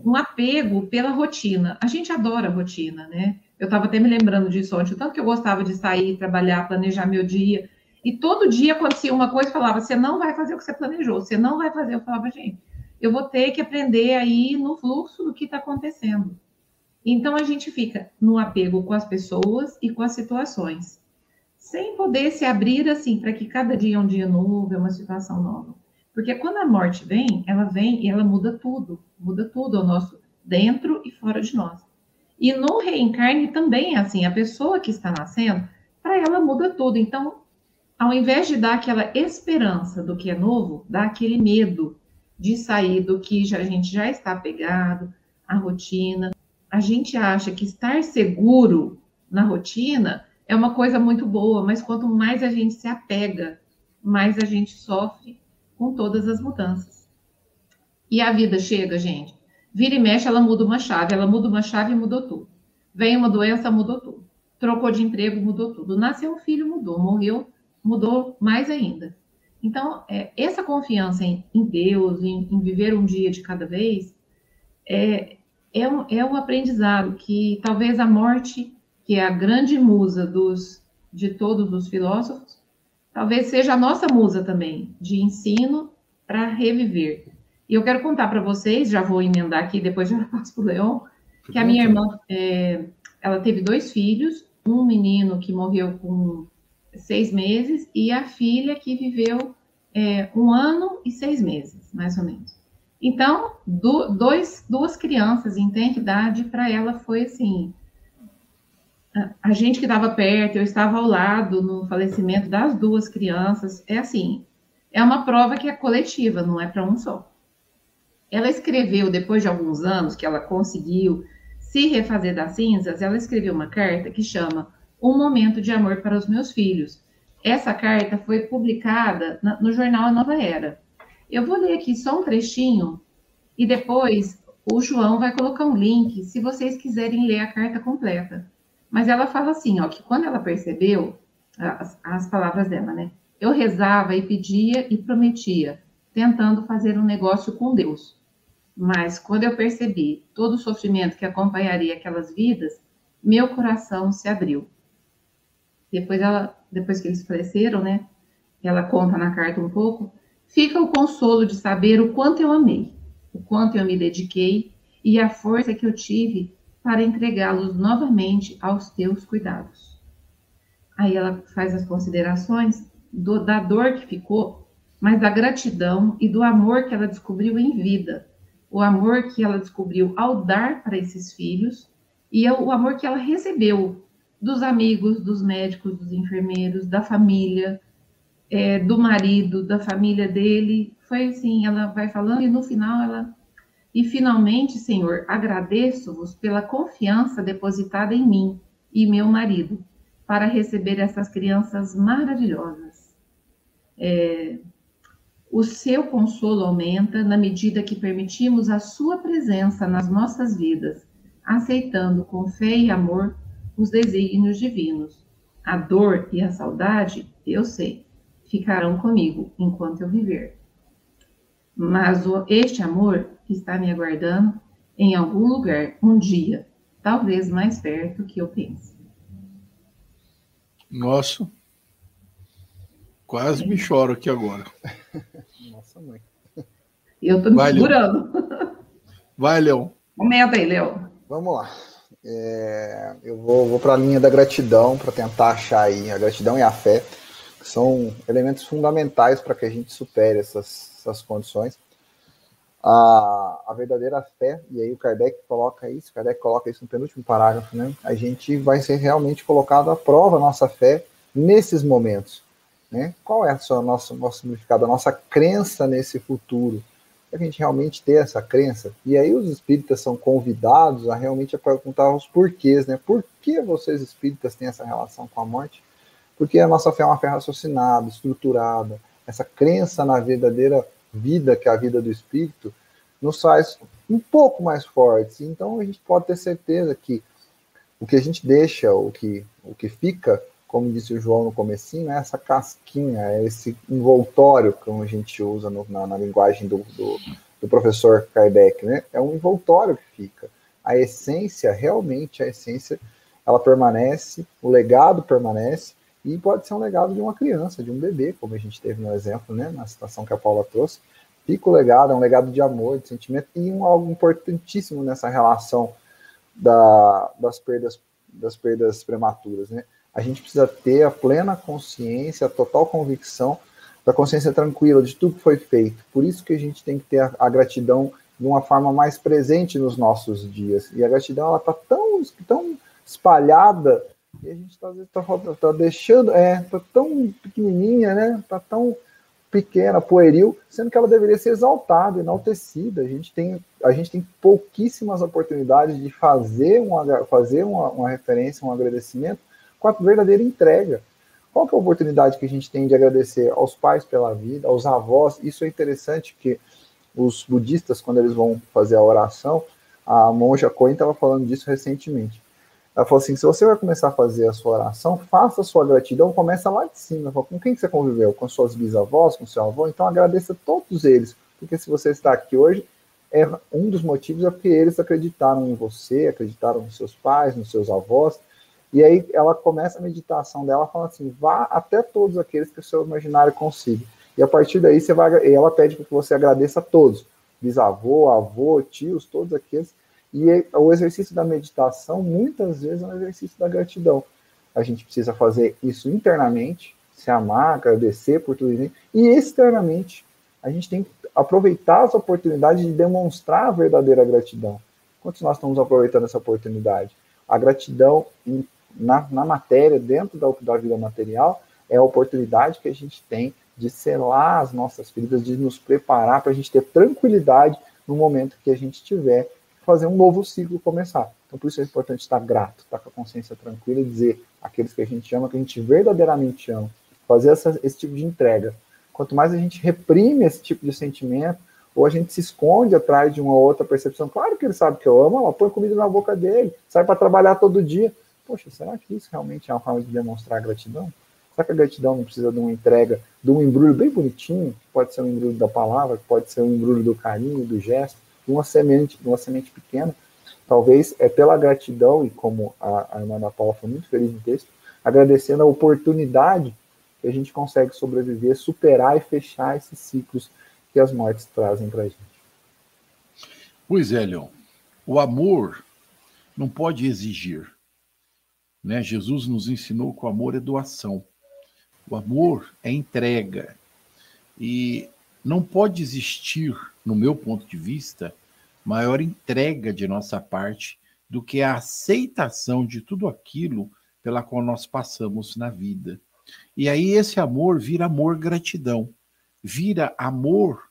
S5: um apego pela rotina. A gente adora a rotina, né? Eu estava até me lembrando disso ontem, o tanto que eu gostava de sair, trabalhar, planejar meu dia. E todo dia acontecia uma coisa, falava, você não vai fazer o que você planejou, você não vai fazer. Eu falava, gente, eu vou ter que aprender aí no fluxo do que está acontecendo. Então a gente fica no apego com as pessoas e com as situações, sem poder se abrir assim para que cada dia é um dia novo, é uma situação nova. Porque quando a morte vem, ela vem e ela muda tudo, muda tudo ao nosso dentro e fora de nós. E no reencarne também é assim, a pessoa que está nascendo, para ela muda tudo. Então, ao invés de dar aquela esperança do que é novo, dá aquele medo de sair do que já, a gente já está apegado, a rotina. A gente acha que estar seguro na rotina é uma coisa muito boa, mas quanto mais a gente se apega, mais a gente sofre com todas as mudanças. E a vida chega, gente. Vira e mexe, ela muda uma chave, ela muda uma chave e mudou tudo. Vem uma doença, mudou tudo. Trocou de emprego, mudou tudo. Nasceu um filho, mudou. Morreu, mudou mais ainda. Então, é, essa confiança em, em Deus, em, em, viver um dia de cada vez, é, é, um, é um aprendizado que talvez a morte, que é a grande musa dos, de todos os filósofos, talvez seja a nossa musa também, de ensino para reviver. E eu quero contar para vocês, já vou emendar aqui, depois já passo para o Leon, que a minha irmã, é, ela teve dois filhos, um menino que morreu com seis meses, e a filha que viveu é, um ano e seis meses, mais ou menos. Então, do, dois, duas crianças em tenra idade, para ela foi assim. A, gente que estava perto, eu estava ao lado no falecimento das duas crianças, é assim, é uma prova que é coletiva, não é para um só. Ela escreveu, depois de alguns anos que ela conseguiu se refazer das cinzas, ela escreveu uma carta que chama Um Momento de Amor para os Meus Filhos. Essa carta foi publicada no jornal A Nova Era. Eu vou ler aqui só um trechinho e depois o João vai colocar um link se vocês quiserem ler a carta completa. Mas ela fala assim, ó, que quando ela percebeu as, as palavras dela, né? Eu rezava e pedia e prometia, tentando fazer um negócio com Deus. Mas quando eu percebi todo o sofrimento que acompanharia aquelas vidas, meu coração se abriu. Depois ela, depois que eles faleceram, né? Ela conta na carta um pouco. Fica o consolo de saber o quanto eu amei, o quanto eu me dediquei e a força que eu tive para entregá-los novamente aos teus cuidados. Aí ela faz as considerações do, da dor que ficou, mas da gratidão e do amor que ela descobriu em vida o amor que ela descobriu ao dar para esses filhos e o amor que ela recebeu dos amigos, dos médicos, dos enfermeiros, da família, é, do marido, da família dele. Foi assim, ela vai falando e no final ela. E finalmente, Senhor, agradeço-vos pela confiança depositada em mim e meu marido para receber essas crianças maravilhosas. É, o seu consolo aumenta na medida que permitimos a sua presença nas nossas vidas, aceitando com fé e amor os desígnios divinos. A dor e a saudade, eu sei, ficarão comigo enquanto eu viver. Mas este amor está me aguardando em algum lugar, um dia, talvez mais perto que eu pense.
S3: Nossa, quase me choro aqui agora.
S5: Nossa, mãe. Eu tô me Vai, segurando.
S3: Leon. Vai, Leon.
S5: Comenta aí, Leon.
S4: Vamos lá. É, eu vou, vou para a linha da gratidão para tentar achar aí a gratidão e a fé, que são elementos fundamentais para que a gente supere essas, essas condições. A, a verdadeira fé, e aí o Kardec coloca isso, o Kardec coloca isso no penúltimo parágrafo, né? A gente vai ser realmente colocado à prova a nossa fé nesses momentos. Né? Qual é sua, nosso, nosso significado, a nossa crença nesse futuro? A gente realmente ter essa crença. E aí os espíritas são convidados a realmente perguntar os porquês, né? Por que vocês espíritas têm essa relação com a morte? Porque a nossa fé é uma fé raciocinada, estruturada. Essa crença na verdadeira vida, que é a vida do espírito, nos faz um pouco mais fortes. Então a gente pode ter certeza que o que a gente deixa, o que, o que fica, como disse o João no comecinho, é essa casquinha, é esse envoltório que a gente usa no, na, na, linguagem do, do, do, professor Kardec, né? É um envoltório que fica. A essência, realmente, a essência, ela permanece, o legado permanece, e pode ser um legado de uma criança, de um bebê, como a gente teve no exemplo, né? Na situação que a Paula trouxe. Fica o legado, é um legado de amor, de sentimento, e um, algo importantíssimo nessa relação da, das perdas das perdas prematuras, né? a gente precisa ter a plena consciência, a total convicção da consciência tranquila de tudo que foi feito. Por isso que a gente tem que ter a, a gratidão de uma forma mais presente nos nossos dias. E a gratidão ela está tão, tão espalhada e a gente está tá, tá deixando, é, tá tão pequenininha, né? Tá tão pequena, pueril, sendo que ela deveria ser exaltada, enaltecida. A gente tem, a gente tem pouquíssimas oportunidades de fazer uma, fazer uma, uma referência, um agradecimento com a verdadeira entrega. Qual é a oportunidade que a gente tem de agradecer aos pais pela vida, aos avós? Isso é interessante que os budistas, quando eles vão fazer a oração, a monja Coen estava falando disso recentemente. Ela falou assim: se você vai começar a fazer a sua oração, faça a sua gratidão, começa lá de cima. Fala, com quem que você conviveu? Com suas bisavós, com seu avô? Então agradeça todos eles, porque se você está aqui hoje, é um dos motivos é porque eles acreditaram em você, acreditaram nos seus pais, nos seus avós. E aí ela começa a meditação dela falando assim: vá até todos aqueles que o seu imaginário consiga. E a partir daí você vai, ela pede que você agradeça a todos, bisavô, avô, tios, todos aqueles e o exercício da meditação, muitas vezes, é um exercício da gratidão. A gente precisa fazer isso internamente, se amar, agradecer por tudo isso, e externamente, a gente tem que aproveitar as oportunidades de demonstrar a verdadeira gratidão. Quantos nós estamos aproveitando essa oportunidade? A gratidão em, na, na matéria, dentro da, da vida material, é a oportunidade que a gente tem de selar as nossas feridas, de nos preparar para a gente ter tranquilidade no momento que a gente estiver fazer um novo ciclo começar. Então, por isso é importante estar grato, estar com a consciência tranquila e dizer aqueles que a gente ama, que a gente verdadeiramente ama, fazer essa, esse tipo de entrega. Quanto mais a gente reprime esse tipo de sentimento, ou a gente se esconde atrás de uma outra percepção, claro que ele sabe que eu amo, ela põe comida na boca dele, sai para trabalhar todo dia. Poxa, será que isso realmente é uma forma de demonstrar gratidão? Será que a gratidão não precisa de uma entrega, de um embrulho bem bonitinho? Pode ser um embrulho da palavra, pode ser um embrulho do carinho, do gesto uma semente, uma semente pequena. Talvez é pela gratidão, e como a, a irmã da Paula foi muito feliz no texto, agradecendo a oportunidade que a gente consegue sobreviver, superar e fechar esses ciclos que as mortes trazem para a gente.
S3: Pois é, Leon. O amor não pode exigir. Né? Jesus nos ensinou que o amor é doação. O amor é entrega. E não pode existir no meu ponto de vista, maior entrega de nossa parte do que a aceitação de tudo aquilo pela qual nós passamos na vida. E aí esse amor vira amor gratidão, vira amor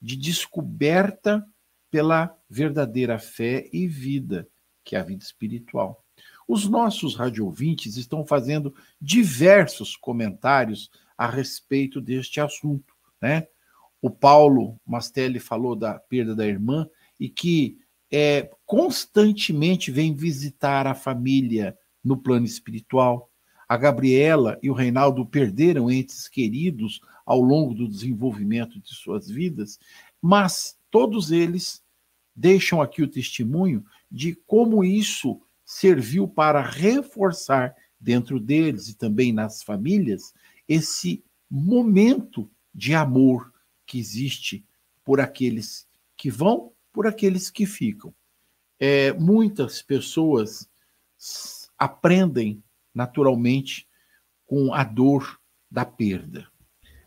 S3: de descoberta pela verdadeira fé e vida, que é a vida espiritual. Os nossos radiovintes estão fazendo diversos comentários a respeito deste assunto, né? O Paulo Mastelli falou da perda da irmã e que é, constantemente vem visitar a família no plano espiritual. A Gabriela e o Reinaldo perderam entes queridos ao longo do desenvolvimento de suas vidas, mas todos eles deixam aqui o testemunho de como isso serviu para reforçar dentro deles e também nas famílias esse momento de amor, que existe por aqueles que vão, por aqueles que ficam. É, muitas pessoas aprendem naturalmente com a dor da perda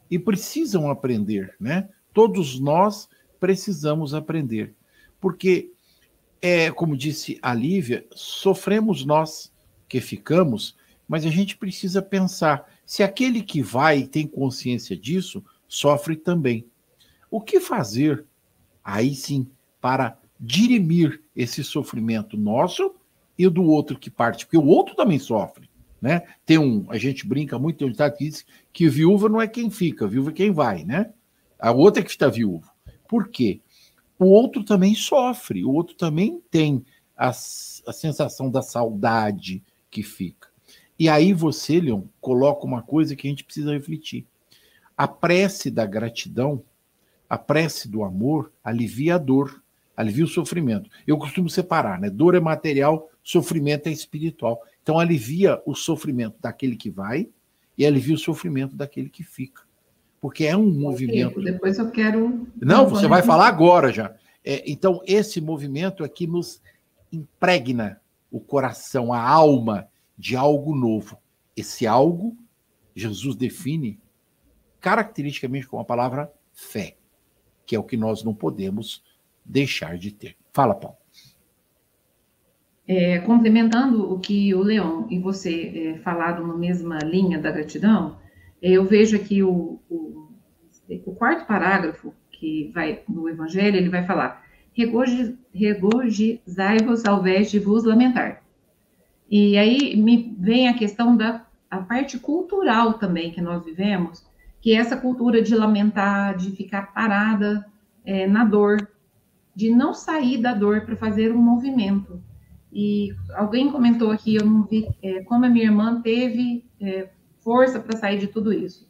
S3: e precisam aprender, né? Todos nós precisamos aprender, porque é como disse a Lívia, sofremos nós que ficamos, mas a gente precisa pensar se aquele que vai tem consciência disso, sofre também. O que fazer, aí sim, para dirimir esse sofrimento nosso e do outro que parte? Porque o outro também sofre. Né? Tem um, a gente brinca muito, tem um ditado que diz que viúva não é quem fica, viúva é quem vai, né? A outra é que está viúvo. Por quê? O outro também sofre, o outro também tem a, a sensação da saudade que fica. E aí você, Leon, coloca uma coisa que a gente precisa refletir. A prece da gratidão, a prece do amor, alivia a dor, alivia o sofrimento. Eu costumo separar, né? Dor é material, sofrimento é espiritual. Então alivia o sofrimento daquele que vai e alivia o sofrimento daquele que fica. Porque é um movimento.
S5: Depois eu quero.
S3: Não, você vai falar agora já. É, então, esse movimento é que nos impregna o coração, a alma de algo novo. Esse algo, Jesus define caracteristicamente com a palavra fé, que é o que nós não podemos deixar de ter. Fala, Paulo.
S5: É, complementando o que o Leon e você é, falaram na mesma linha da gratidão, é, eu vejo aqui o, o, o, quarto parágrafo que vai no Evangelho, ele vai falar: regozijai-vos ao invés de vos lamentar. E aí me vem a questão da a parte cultural também que nós vivemos, que essa cultura de lamentar, de ficar parada é, na dor, de não sair da dor para fazer um movimento. E alguém comentou aqui, eu não vi, é, como a minha irmã teve é, força para sair de tudo isso.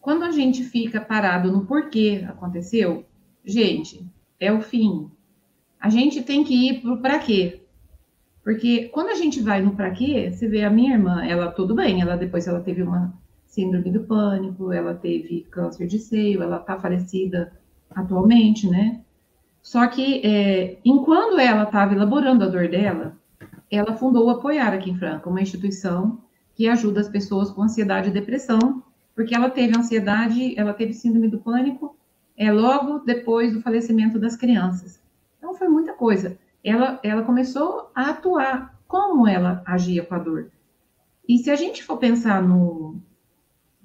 S5: Quando a gente fica parado no porquê aconteceu, gente, é o fim. A gente tem que ir para o para quê. Porque quando a gente vai no para quê, você vê a minha irmã, ela tudo bem, ela depois ela teve uma síndrome do pânico, ela teve câncer de seio, ela está falecida atualmente, né? Só que, é, enquanto ela estava elaborando a dor dela, ela fundou o Apoiar aqui em Franca, uma instituição que ajuda as pessoas com ansiedade e depressão, porque ela teve ansiedade, ela teve síndrome do pânico, é logo depois do falecimento das crianças. Então foi muita coisa. Ela, ela começou a atuar como ela agia com a dor. E se a gente for pensar no,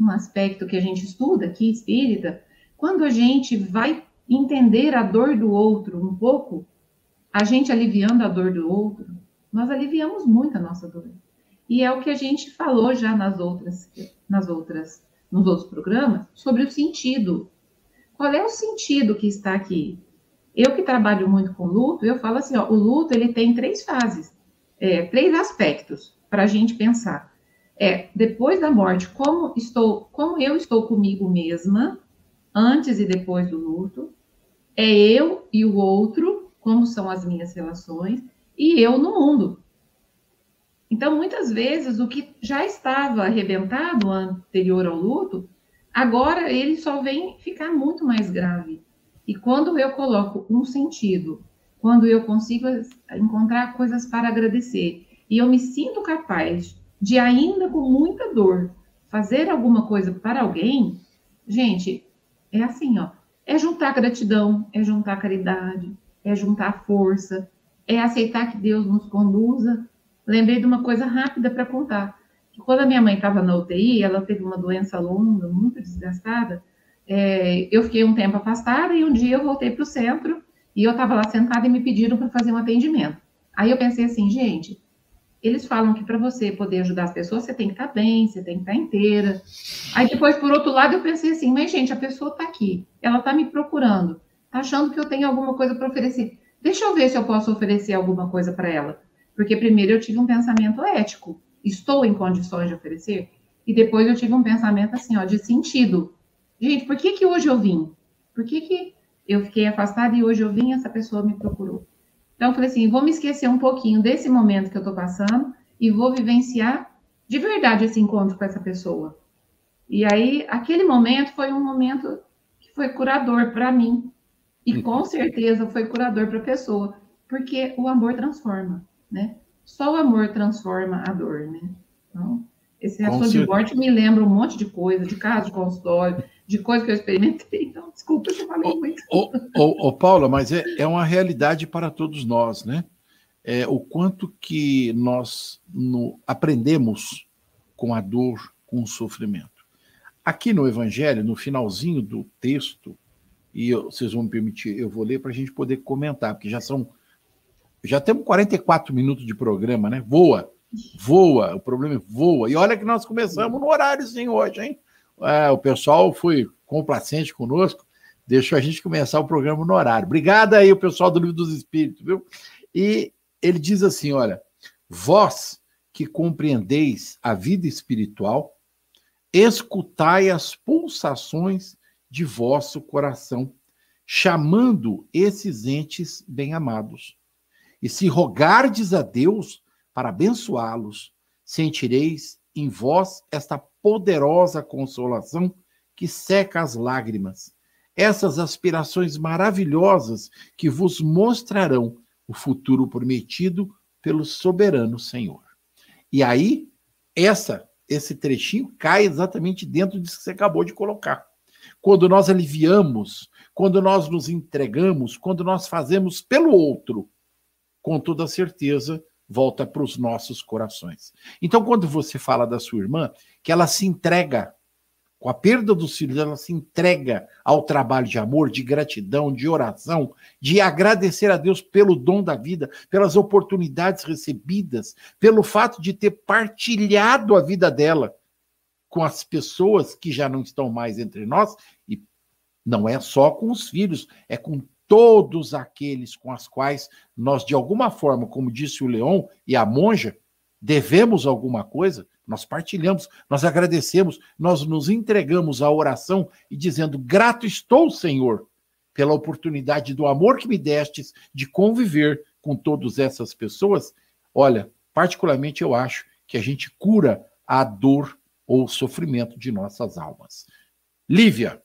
S5: no aspecto que a gente estuda aqui, espírita, quando a gente vai entender a dor do outro um pouco, a gente aliviando a dor do outro, nós aliviamos muito a nossa dor. E é o que a gente falou já nas outras, nas outras, nos outros programas sobre o sentido. Qual é o sentido que está aqui? Eu que trabalho muito com luto, eu falo assim, ó, o luto ele tem três fases, é, três aspectos para a gente pensar. É depois da morte, como estou, como eu estou comigo mesma antes e depois do luto é eu e o outro, como são as minhas relações, e eu no mundo. Então, muitas vezes, o que já estava arrebentado anterior ao luto, agora ele só vem ficar muito mais grave. E quando eu coloco um sentido, quando eu consigo encontrar coisas para agradecer, e eu me sinto capaz de, ainda com muita dor, fazer alguma coisa para alguém, gente, é assim, ó é juntar gratidão, é juntar caridade, é juntar força, é aceitar que Deus nos conduza. Lembrei de uma coisa rápida para contar. Quando a minha mãe estava na UTI, ela teve uma doença longa, muito desgastada. É, eu fiquei um tempo afastada e um dia eu voltei para o centro e eu estava lá sentada e me pediram para fazer um atendimento. Aí eu pensei assim, gente, eles falam que para você poder ajudar as pessoas, você tem que estar tá bem, você tem que estar tá inteira. Aí depois, por outro lado, eu pensei assim, mas gente, a pessoa está aqui, ela está me procurando, está achando que eu tenho alguma coisa para oferecer. Deixa eu ver se eu posso oferecer alguma coisa para ela. Porque primeiro eu tive um pensamento ético, estou em condições de oferecer, e depois eu tive um pensamento assim, ó, de sentido. Gente, por que que hoje eu vim? Por que que eu fiquei afastada e hoje eu vim e essa pessoa me procurou? Então, eu falei assim: vou me esquecer um pouquinho desse momento que eu estou passando e vou vivenciar de verdade esse encontro com essa pessoa. E aí, aquele momento foi um momento que foi curador para mim. E uhum. com certeza foi curador para a pessoa, porque o amor transforma, né? Só o amor transforma a dor, né? Então, esse assunto de morte me lembra um monte de coisa, de caso de consultório, de coisa que eu experimentei. Então, desculpa se eu falei muito. Ô,
S3: ô, ô, Paula, mas é, é uma realidade para todos nós, né? É, o quanto que nós no, aprendemos com a dor, com o sofrimento. Aqui no Evangelho, no finalzinho do texto, e eu, vocês vão me permitir, eu vou ler para a gente poder comentar, porque já são. Já temos 44 minutos de programa, né? Voa, voa, o problema é voa. E olha que nós começamos no horário sim hoje, hein? É, o pessoal foi complacente conosco, deixou a gente começar o programa no horário. Obrigado aí, o pessoal do Livro dos Espíritos, viu? E ele diz assim: olha, vós que compreendeis a vida espiritual, escutai as pulsações de vosso coração, chamando esses entes bem-amados. E se rogardes a Deus para abençoá-los, sentireis em vós esta poderosa consolação que seca as lágrimas. Essas aspirações maravilhosas que vos mostrarão o futuro prometido pelo soberano Senhor. E aí, essa esse trechinho cai exatamente dentro disso que você acabou de colocar. Quando nós aliviamos, quando nós nos entregamos, quando nós fazemos pelo outro, com toda certeza volta para os nossos corações. Então, quando você fala da sua irmã, que ela se entrega com a perda dos filhos, ela se entrega ao trabalho de amor, de gratidão, de oração, de agradecer a Deus pelo dom da vida, pelas oportunidades recebidas, pelo fato de ter partilhado a vida dela com as pessoas que já não estão mais entre nós, e não é só com os filhos, é com todos aqueles com as quais nós, de alguma forma, como disse o Leão e a monja, devemos alguma coisa, nós partilhamos, nós agradecemos, nós nos entregamos à oração e dizendo: grato estou, Senhor, pela oportunidade do amor que me destes de conviver com todas essas pessoas. Olha, particularmente eu acho que a gente cura a dor ou o sofrimento de nossas almas. Lívia.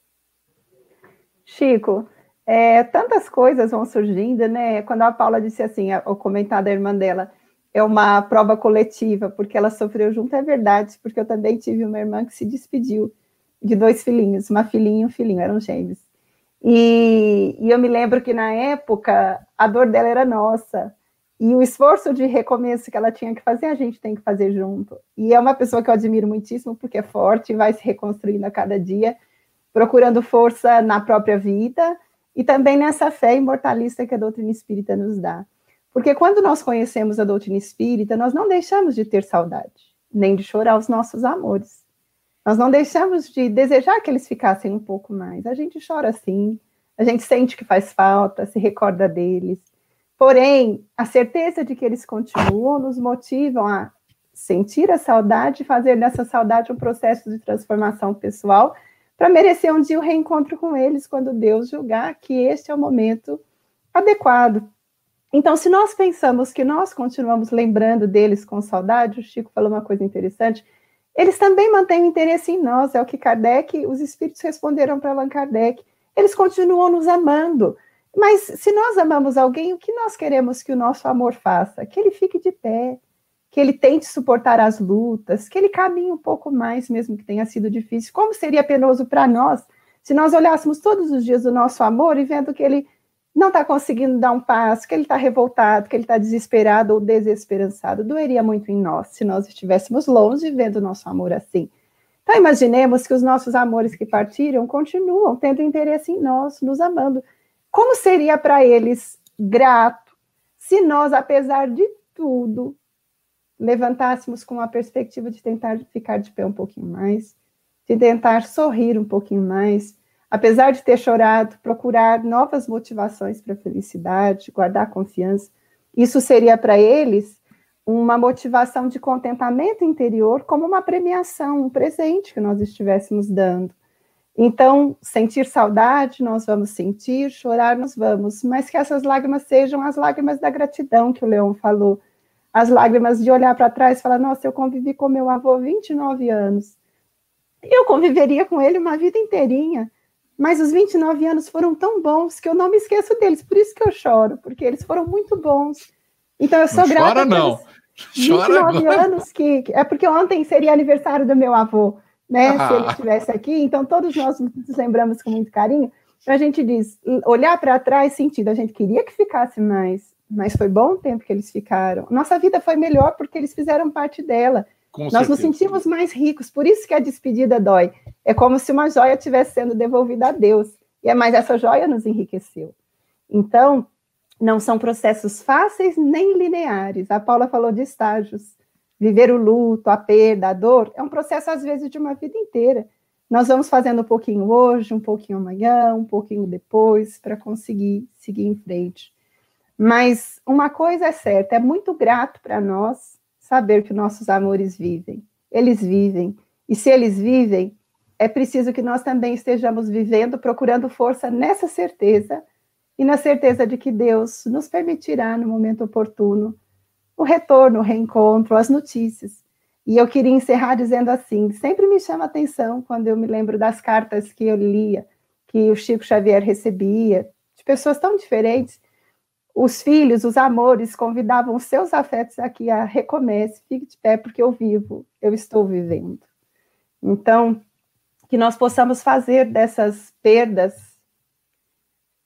S6: Chico, é, tantas coisas vão surgindo, né? Quando a Paula disse assim, o comentário da irmã dela, é uma prova coletiva, porque ela sofreu junto, é verdade, porque eu também tive uma irmã que se despediu de dois filhinhos, uma filhinha e um filhinho, eram gêmeos. E, e eu me lembro que na época a dor dela era nossa, e o esforço de recomeço que ela tinha que fazer, a gente tem que fazer junto. E é uma pessoa que eu admiro muitíssimo, porque é forte, vai se reconstruindo a cada dia, procurando força na própria vida e também nessa fé imortalista que a doutrina espírita nos dá. Porque quando nós conhecemos a doutrina espírita, nós não deixamos de ter saudade, nem de chorar os nossos amores. Nós não deixamos de desejar que eles ficassem um pouco mais. A gente chora sim, a gente sente que faz falta, se recorda deles. Porém, a certeza de que eles continuam nos motivam a sentir a saudade e fazer dessa saudade um processo de transformação pessoal para merecer um dia o reencontro com eles quando Deus julgar que este é o momento adequado então, se nós pensamos que nós continuamos lembrando deles com saudade, o Chico falou uma coisa interessante, eles também mantêm o interesse em nós, é o que Kardec, os espíritos responderam para Allan Kardec. Eles continuam nos amando. Mas se nós amamos alguém, o que nós queremos que o nosso amor faça? Que ele fique de pé, que ele tente suportar as lutas, que ele caminhe um pouco mais, mesmo que tenha sido difícil. Como seria penoso para nós se nós olhássemos todos os dias o nosso amor e vendo que ele não está conseguindo dar um passo, que ele está revoltado, que ele está desesperado ou desesperançado, doeria muito em nós se nós estivéssemos longe vendo o nosso amor assim. Então, imaginemos que os nossos amores que partiram continuam tendo interesse em nós, nos amando. Como seria para eles grato se nós, apesar de tudo, levantássemos com a perspectiva de tentar ficar de pé um pouquinho mais, de tentar sorrir um pouquinho mais, apesar de ter chorado, procurar novas motivações para a felicidade, guardar confiança. Isso seria para eles uma motivação de contentamento interior, como uma premiação, um presente que nós estivéssemos dando. Então, sentir saudade, nós vamos sentir, chorar, nós vamos, mas que essas lágrimas sejam as lágrimas da gratidão que o Leão falou, as lágrimas de olhar para trás e falar: Nossa, eu convivi com meu avô 29 anos, eu conviveria com ele uma vida inteirinha. Mas os 29 anos foram tão bons que eu não me esqueço deles. Por isso que eu choro, porque eles foram muito bons. Então eu sou
S3: não
S6: grata.
S3: Chora não. Chora
S6: 29 agora. anos que é porque ontem seria aniversário do meu avô, né? Ah. Se ele estivesse aqui, então todos nós nos lembramos com muito carinho. Então a gente diz, olhar para trás, sentido, a gente queria que ficasse mais, mas foi bom o tempo que eles ficaram. Nossa vida foi melhor porque eles fizeram parte dela. Com Nós certeza. nos sentimos mais ricos, por isso que a despedida dói. É como se uma joia estivesse sendo devolvida a Deus. E é mais essa joia nos enriqueceu. Então, não são processos fáceis nem lineares. A Paula falou de estágios. Viver o luto, a perda, a dor, é um processo, às vezes, de uma vida inteira. Nós vamos fazendo um pouquinho hoje, um pouquinho amanhã, um pouquinho depois, para conseguir seguir em frente. Mas uma coisa é certa, é muito grato para nós saber que nossos amores vivem. Eles vivem. E se eles vivem, é preciso que nós também estejamos vivendo, procurando força nessa certeza e na certeza de que Deus nos permitirá, no momento oportuno, o retorno, o reencontro, as notícias. E eu queria encerrar dizendo assim: sempre me chama atenção quando eu me lembro das cartas que eu lia, que o Chico Xavier recebia, de pessoas tão diferentes, os filhos, os amores, convidavam seus afetos aqui a recomece, fique de pé, porque eu vivo, eu estou vivendo. Então, que nós possamos fazer dessas perdas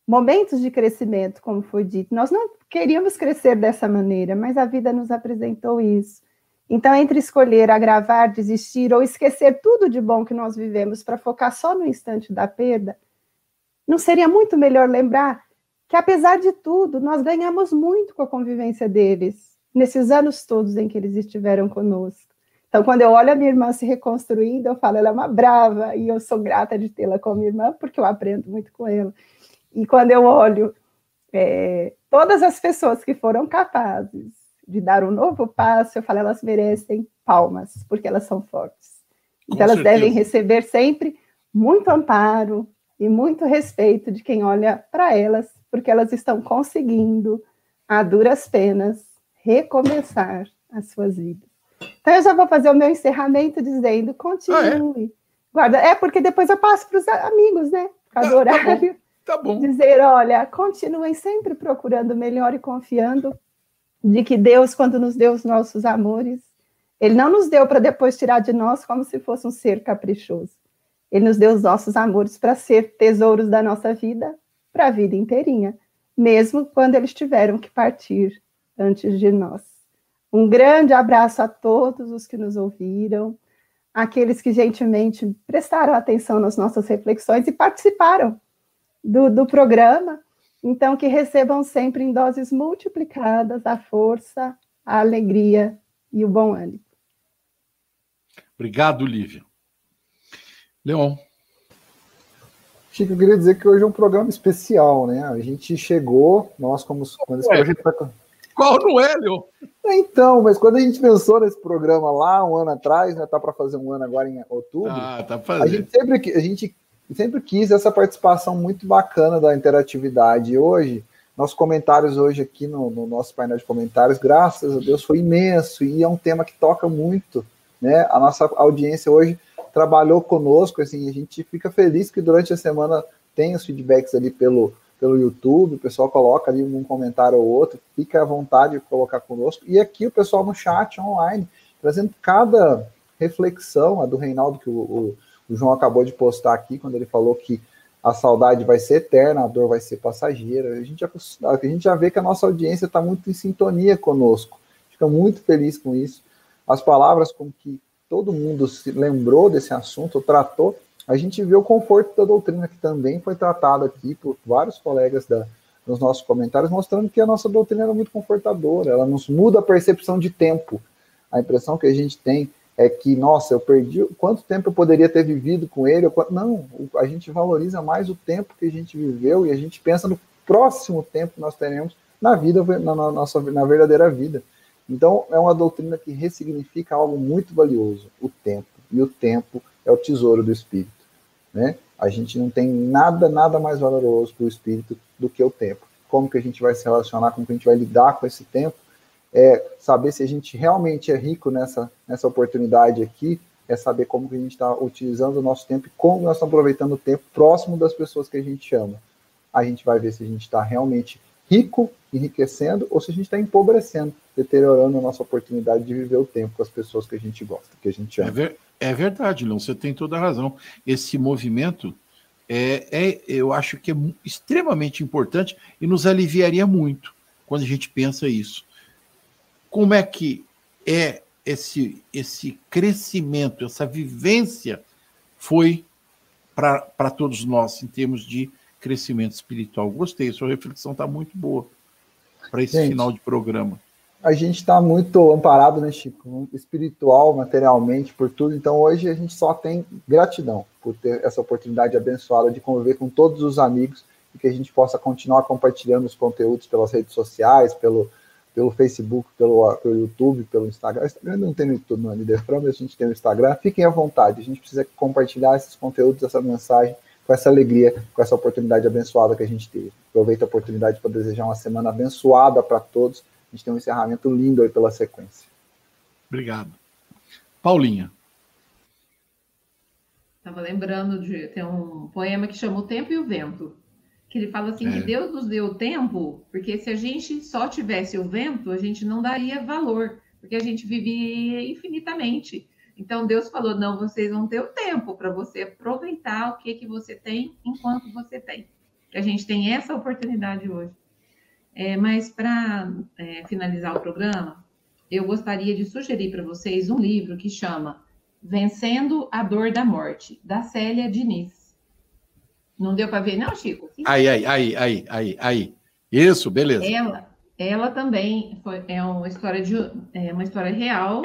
S6: momentos de crescimento, como foi dito. Nós não queríamos crescer dessa maneira, mas a vida nos apresentou isso. Então, entre escolher agravar, desistir ou esquecer tudo de bom que nós vivemos para focar só no instante da perda, não seria muito melhor lembrar que, apesar de tudo, nós ganhamos muito com a convivência deles, nesses anos todos em que eles estiveram conosco. Então, quando eu olho a minha irmã se reconstruindo, eu falo, ela é uma brava, e eu sou grata de tê-la como irmã, porque eu aprendo muito com ela. E quando eu olho é, todas as pessoas que foram capazes de dar um novo passo, eu falo, elas merecem palmas, porque elas são fortes. Então, elas certeza. devem receber sempre muito amparo e muito respeito de quem olha para elas, porque elas estão conseguindo, a duras penas, recomeçar as suas vidas. Então, eu já vou fazer o meu encerramento dizendo: continue. Ah, é? Guarda, é porque depois eu passo para os amigos, né? Por causa ah, do horário.
S3: Tá bom.
S6: Dizer, olha, continuem sempre procurando melhor e confiando de que Deus, quando nos deu os nossos amores, Ele não nos deu para depois tirar de nós como se fosse um ser caprichoso. Ele nos deu os nossos amores para ser tesouros da nossa vida, para a vida inteirinha, mesmo quando eles tiveram que partir antes de nós. Um grande abraço a todos os que nos ouviram, aqueles que gentilmente prestaram atenção nas nossas reflexões e participaram do, do programa. Então, que recebam sempre em doses multiplicadas a força, a alegria e o bom ânimo.
S3: Obrigado, Lívia. Leon.
S4: Chico, eu queria dizer que hoje é um programa especial, né? A gente chegou, nós como quando esse projeto
S3: tá... Qual não é, Leon?
S4: Então, mas quando a gente pensou nesse programa lá um ano atrás, né? Tá para fazer um ano agora em outubro.
S3: Ah, tá fazendo.
S4: A gente sempre a gente sempre quis essa participação muito bacana da interatividade. E hoje, nossos comentários hoje aqui no, no, nosso painel de comentários, graças a Deus, foi imenso e é um tema que toca muito, né? A nossa audiência hoje trabalhou conosco, assim, a gente fica feliz que durante a semana tem os feedbacks ali pelo, pelo YouTube, o pessoal coloca ali um comentário ou outro, fica à vontade de colocar conosco, e aqui o pessoal no chat online, trazendo cada reflexão, a do Reinaldo que o, o o João acabou de postar aqui, quando ele falou que a saudade vai ser eterna, a dor vai ser passageira. A gente já, a gente já vê que a nossa audiência está muito em sintonia conosco. Fica muito feliz com isso. As palavras com que todo mundo se lembrou desse assunto, tratou, a gente vê o conforto da doutrina, que também foi tratado aqui por vários colegas da, nos nossos comentários, mostrando que a nossa doutrina era muito confortadora, ela nos muda a percepção de tempo. A impressão que a gente tem é que, nossa, eu perdi quanto tempo eu poderia ter vivido com ele. Não, a gente valoriza mais o tempo que a gente viveu e a gente pensa no próximo tempo que nós teremos na vida, na, na nossa na verdadeira vida. Então, é uma doutrina que ressignifica algo muito valioso, o tempo. E o tempo é o tesouro do espírito, né? A gente não tem nada, nada mais valoroso para o espírito do que o tempo. Como que a gente vai se relacionar, como que a gente vai lidar com esse tempo, é saber se a gente realmente é rico nessa, nessa oportunidade aqui, é saber como que a gente está utilizando o nosso tempo e como nós estamos aproveitando o tempo próximo das pessoas que a gente ama. A gente vai ver se a gente está realmente rico, enriquecendo, ou se a gente está empobrecendo, deteriorando a nossa oportunidade de viver o tempo com as pessoas que a gente gosta, que a gente ama.
S3: É, ver, é verdade, Leon, você tem toda a razão. Esse movimento, é, é, eu acho que é extremamente importante e nos aliviaria muito quando a gente pensa isso como é que é esse, esse crescimento, essa vivência foi para todos nós em termos de crescimento espiritual. Gostei, sua reflexão está muito boa para esse gente, final de programa.
S4: A gente está muito amparado, né, Chico? Espiritual, materialmente, por tudo. Então, hoje a gente só tem gratidão por ter essa oportunidade abençoada de conviver com todos os amigos e que a gente possa continuar compartilhando os conteúdos pelas redes sociais, pelo, pelo Facebook, pelo, pelo YouTube, pelo Instagram. O Instagram não tem no YouTube, no Lidefram, mas a gente tem no Instagram. Fiquem à vontade, a gente precisa compartilhar esses conteúdos, essa mensagem, com essa alegria, com essa oportunidade abençoada que a gente teve. Aproveito a oportunidade para desejar uma semana abençoada para todos. A gente tem um encerramento lindo aí pela sequência.
S3: Obrigado. Paulinha.
S5: Estava lembrando de ter um poema que chama O Tempo e o Vento que ele fala assim é. que Deus nos deu o tempo, porque se a gente só tivesse o vento, a gente não daria valor, porque a gente vivia infinitamente. Então Deus falou: "Não, vocês vão ter o tempo para você aproveitar o que que você tem enquanto você tem". que a gente tem essa oportunidade hoje. É, mas para é, finalizar o programa, eu gostaria de sugerir para vocês um livro que chama Vencendo a Dor da Morte, da Célia Diniz. Não deu para ver, não, Chico?
S3: Aí, aí, aí, aí, aí, aí. Isso, beleza.
S5: Ela, ela também foi, é uma história de é uma história real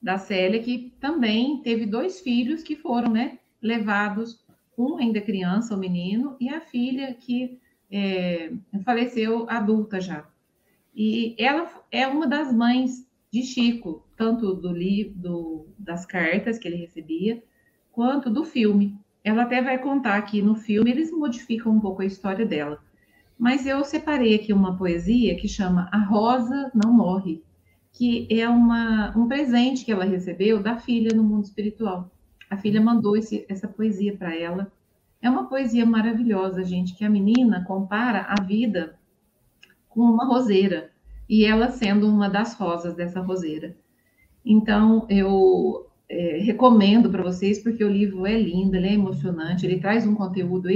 S5: da Célia que também teve dois filhos que foram, né, levados, um ainda criança, o menino, e a filha que é, faleceu adulta já. E ela é uma das mães de Chico, tanto do livro, das cartas que ele recebia, quanto do filme. Ela até vai contar aqui no filme, eles modificam um pouco a história dela. Mas eu separei aqui uma poesia que chama A Rosa Não Morre, que é uma, um presente que ela recebeu da filha no mundo espiritual. A filha mandou esse, essa poesia para ela. É uma poesia maravilhosa, gente, que a menina compara a vida com uma roseira e ela sendo uma das rosas dessa roseira. Então, eu é, recomendo para vocês, porque o livro é lindo, ele é emocionante, ele traz um conteúdo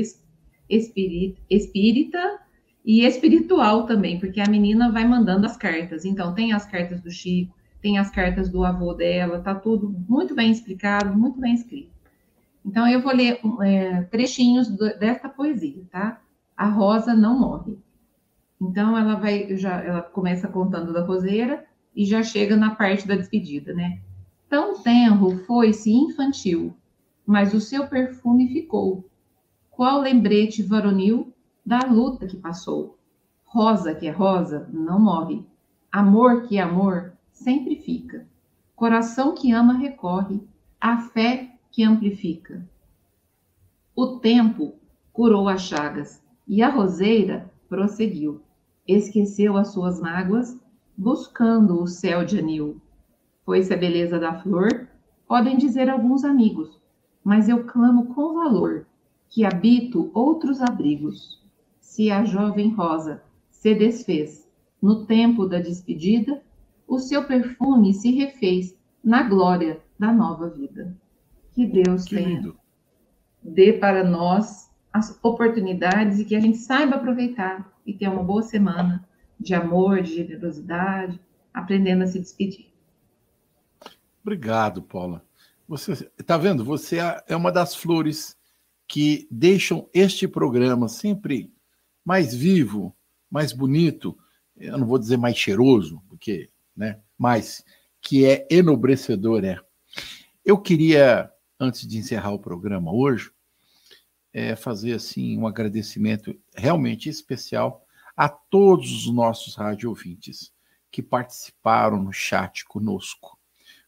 S5: espírita, espírita e espiritual também, porque a menina vai mandando as cartas. Então, tem as cartas do Chico, tem as cartas do avô dela, tá tudo muito bem explicado, muito bem escrito. Então, eu vou ler é, trechinhos do, desta poesia, tá? A rosa não morre. Então ela vai, já ela começa contando da roseira e já chega na parte da despedida, né? Tão tenro foi-se infantil, mas o seu perfume ficou. Qual lembrete varonil da luta que passou? Rosa que é rosa não morre, amor que é amor sempre fica. Coração que ama recorre, a fé que amplifica. O tempo curou as chagas e a roseira prosseguiu esqueceu as suas mágoas, buscando o céu de anil. Foi-se a beleza da flor, podem dizer alguns amigos, mas eu clamo com valor que habito outros abrigos. Se a jovem rosa se desfez no tempo da despedida, o seu perfume se refez na glória da nova vida. Que Deus que tenha lindo. dê para nós as oportunidades e que a gente saiba aproveitar e ter uma boa semana de amor, de generosidade, aprendendo a se despedir.
S3: Obrigado, Paula. Você está vendo? Você é, é uma das flores que deixam este programa sempre mais vivo, mais bonito. Eu não vou dizer mais cheiroso, porque, né? Mas que é enobrecedor, é. Eu queria, antes de encerrar o programa hoje, é, fazer assim um agradecimento realmente especial a todos os nossos rádio ouvintes que participaram no chat conosco.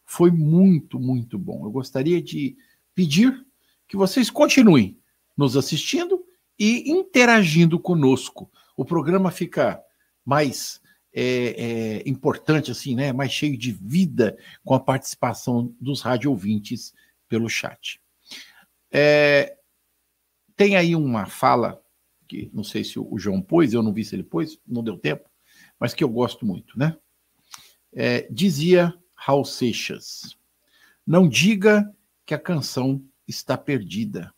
S3: Foi muito, muito bom. Eu gostaria de pedir que vocês continuem nos assistindo e interagindo conosco. O programa fica mais é, é, importante, assim, né? Mais cheio de vida com a participação dos rádio ouvintes pelo chat. É, tem aí uma fala, que não sei se o João pôs, eu não vi se ele pôs, não deu tempo, mas que eu gosto muito, né? É, dizia Raul Seixas: Não diga que a canção está perdida.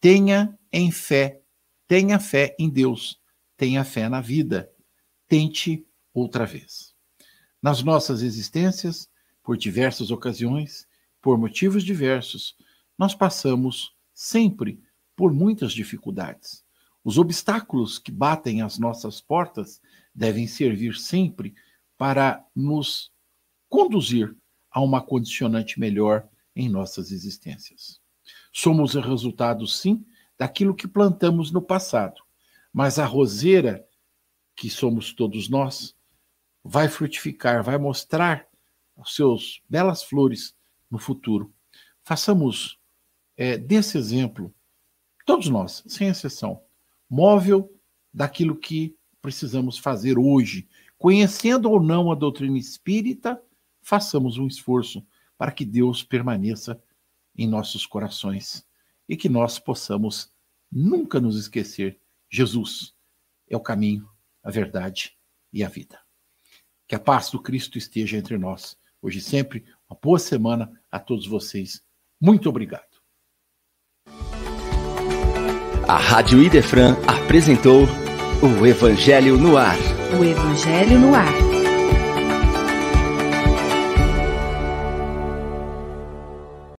S3: Tenha em fé, tenha fé em Deus, tenha fé na vida. Tente outra vez. Nas nossas existências, por diversas ocasiões, por motivos diversos, nós passamos sempre por muitas dificuldades. Os obstáculos que batem às nossas portas devem servir sempre para nos conduzir a uma condicionante melhor em nossas existências. Somos o resultado, sim, daquilo que plantamos no passado, mas a roseira, que somos todos nós, vai frutificar, vai mostrar os seus belas flores no futuro. Façamos é, desse exemplo Todos nós, sem exceção, móvel daquilo que precisamos fazer hoje. Conhecendo ou não a doutrina espírita, façamos um esforço para que Deus permaneça em nossos corações e que nós possamos nunca nos esquecer: Jesus é o caminho, a verdade e a vida. Que a paz do Cristo esteja entre nós, hoje e sempre. Uma boa semana a todos vocês. Muito obrigado.
S2: A Rádio Idefran apresentou o Evangelho no Ar.
S1: O Evangelho no Ar.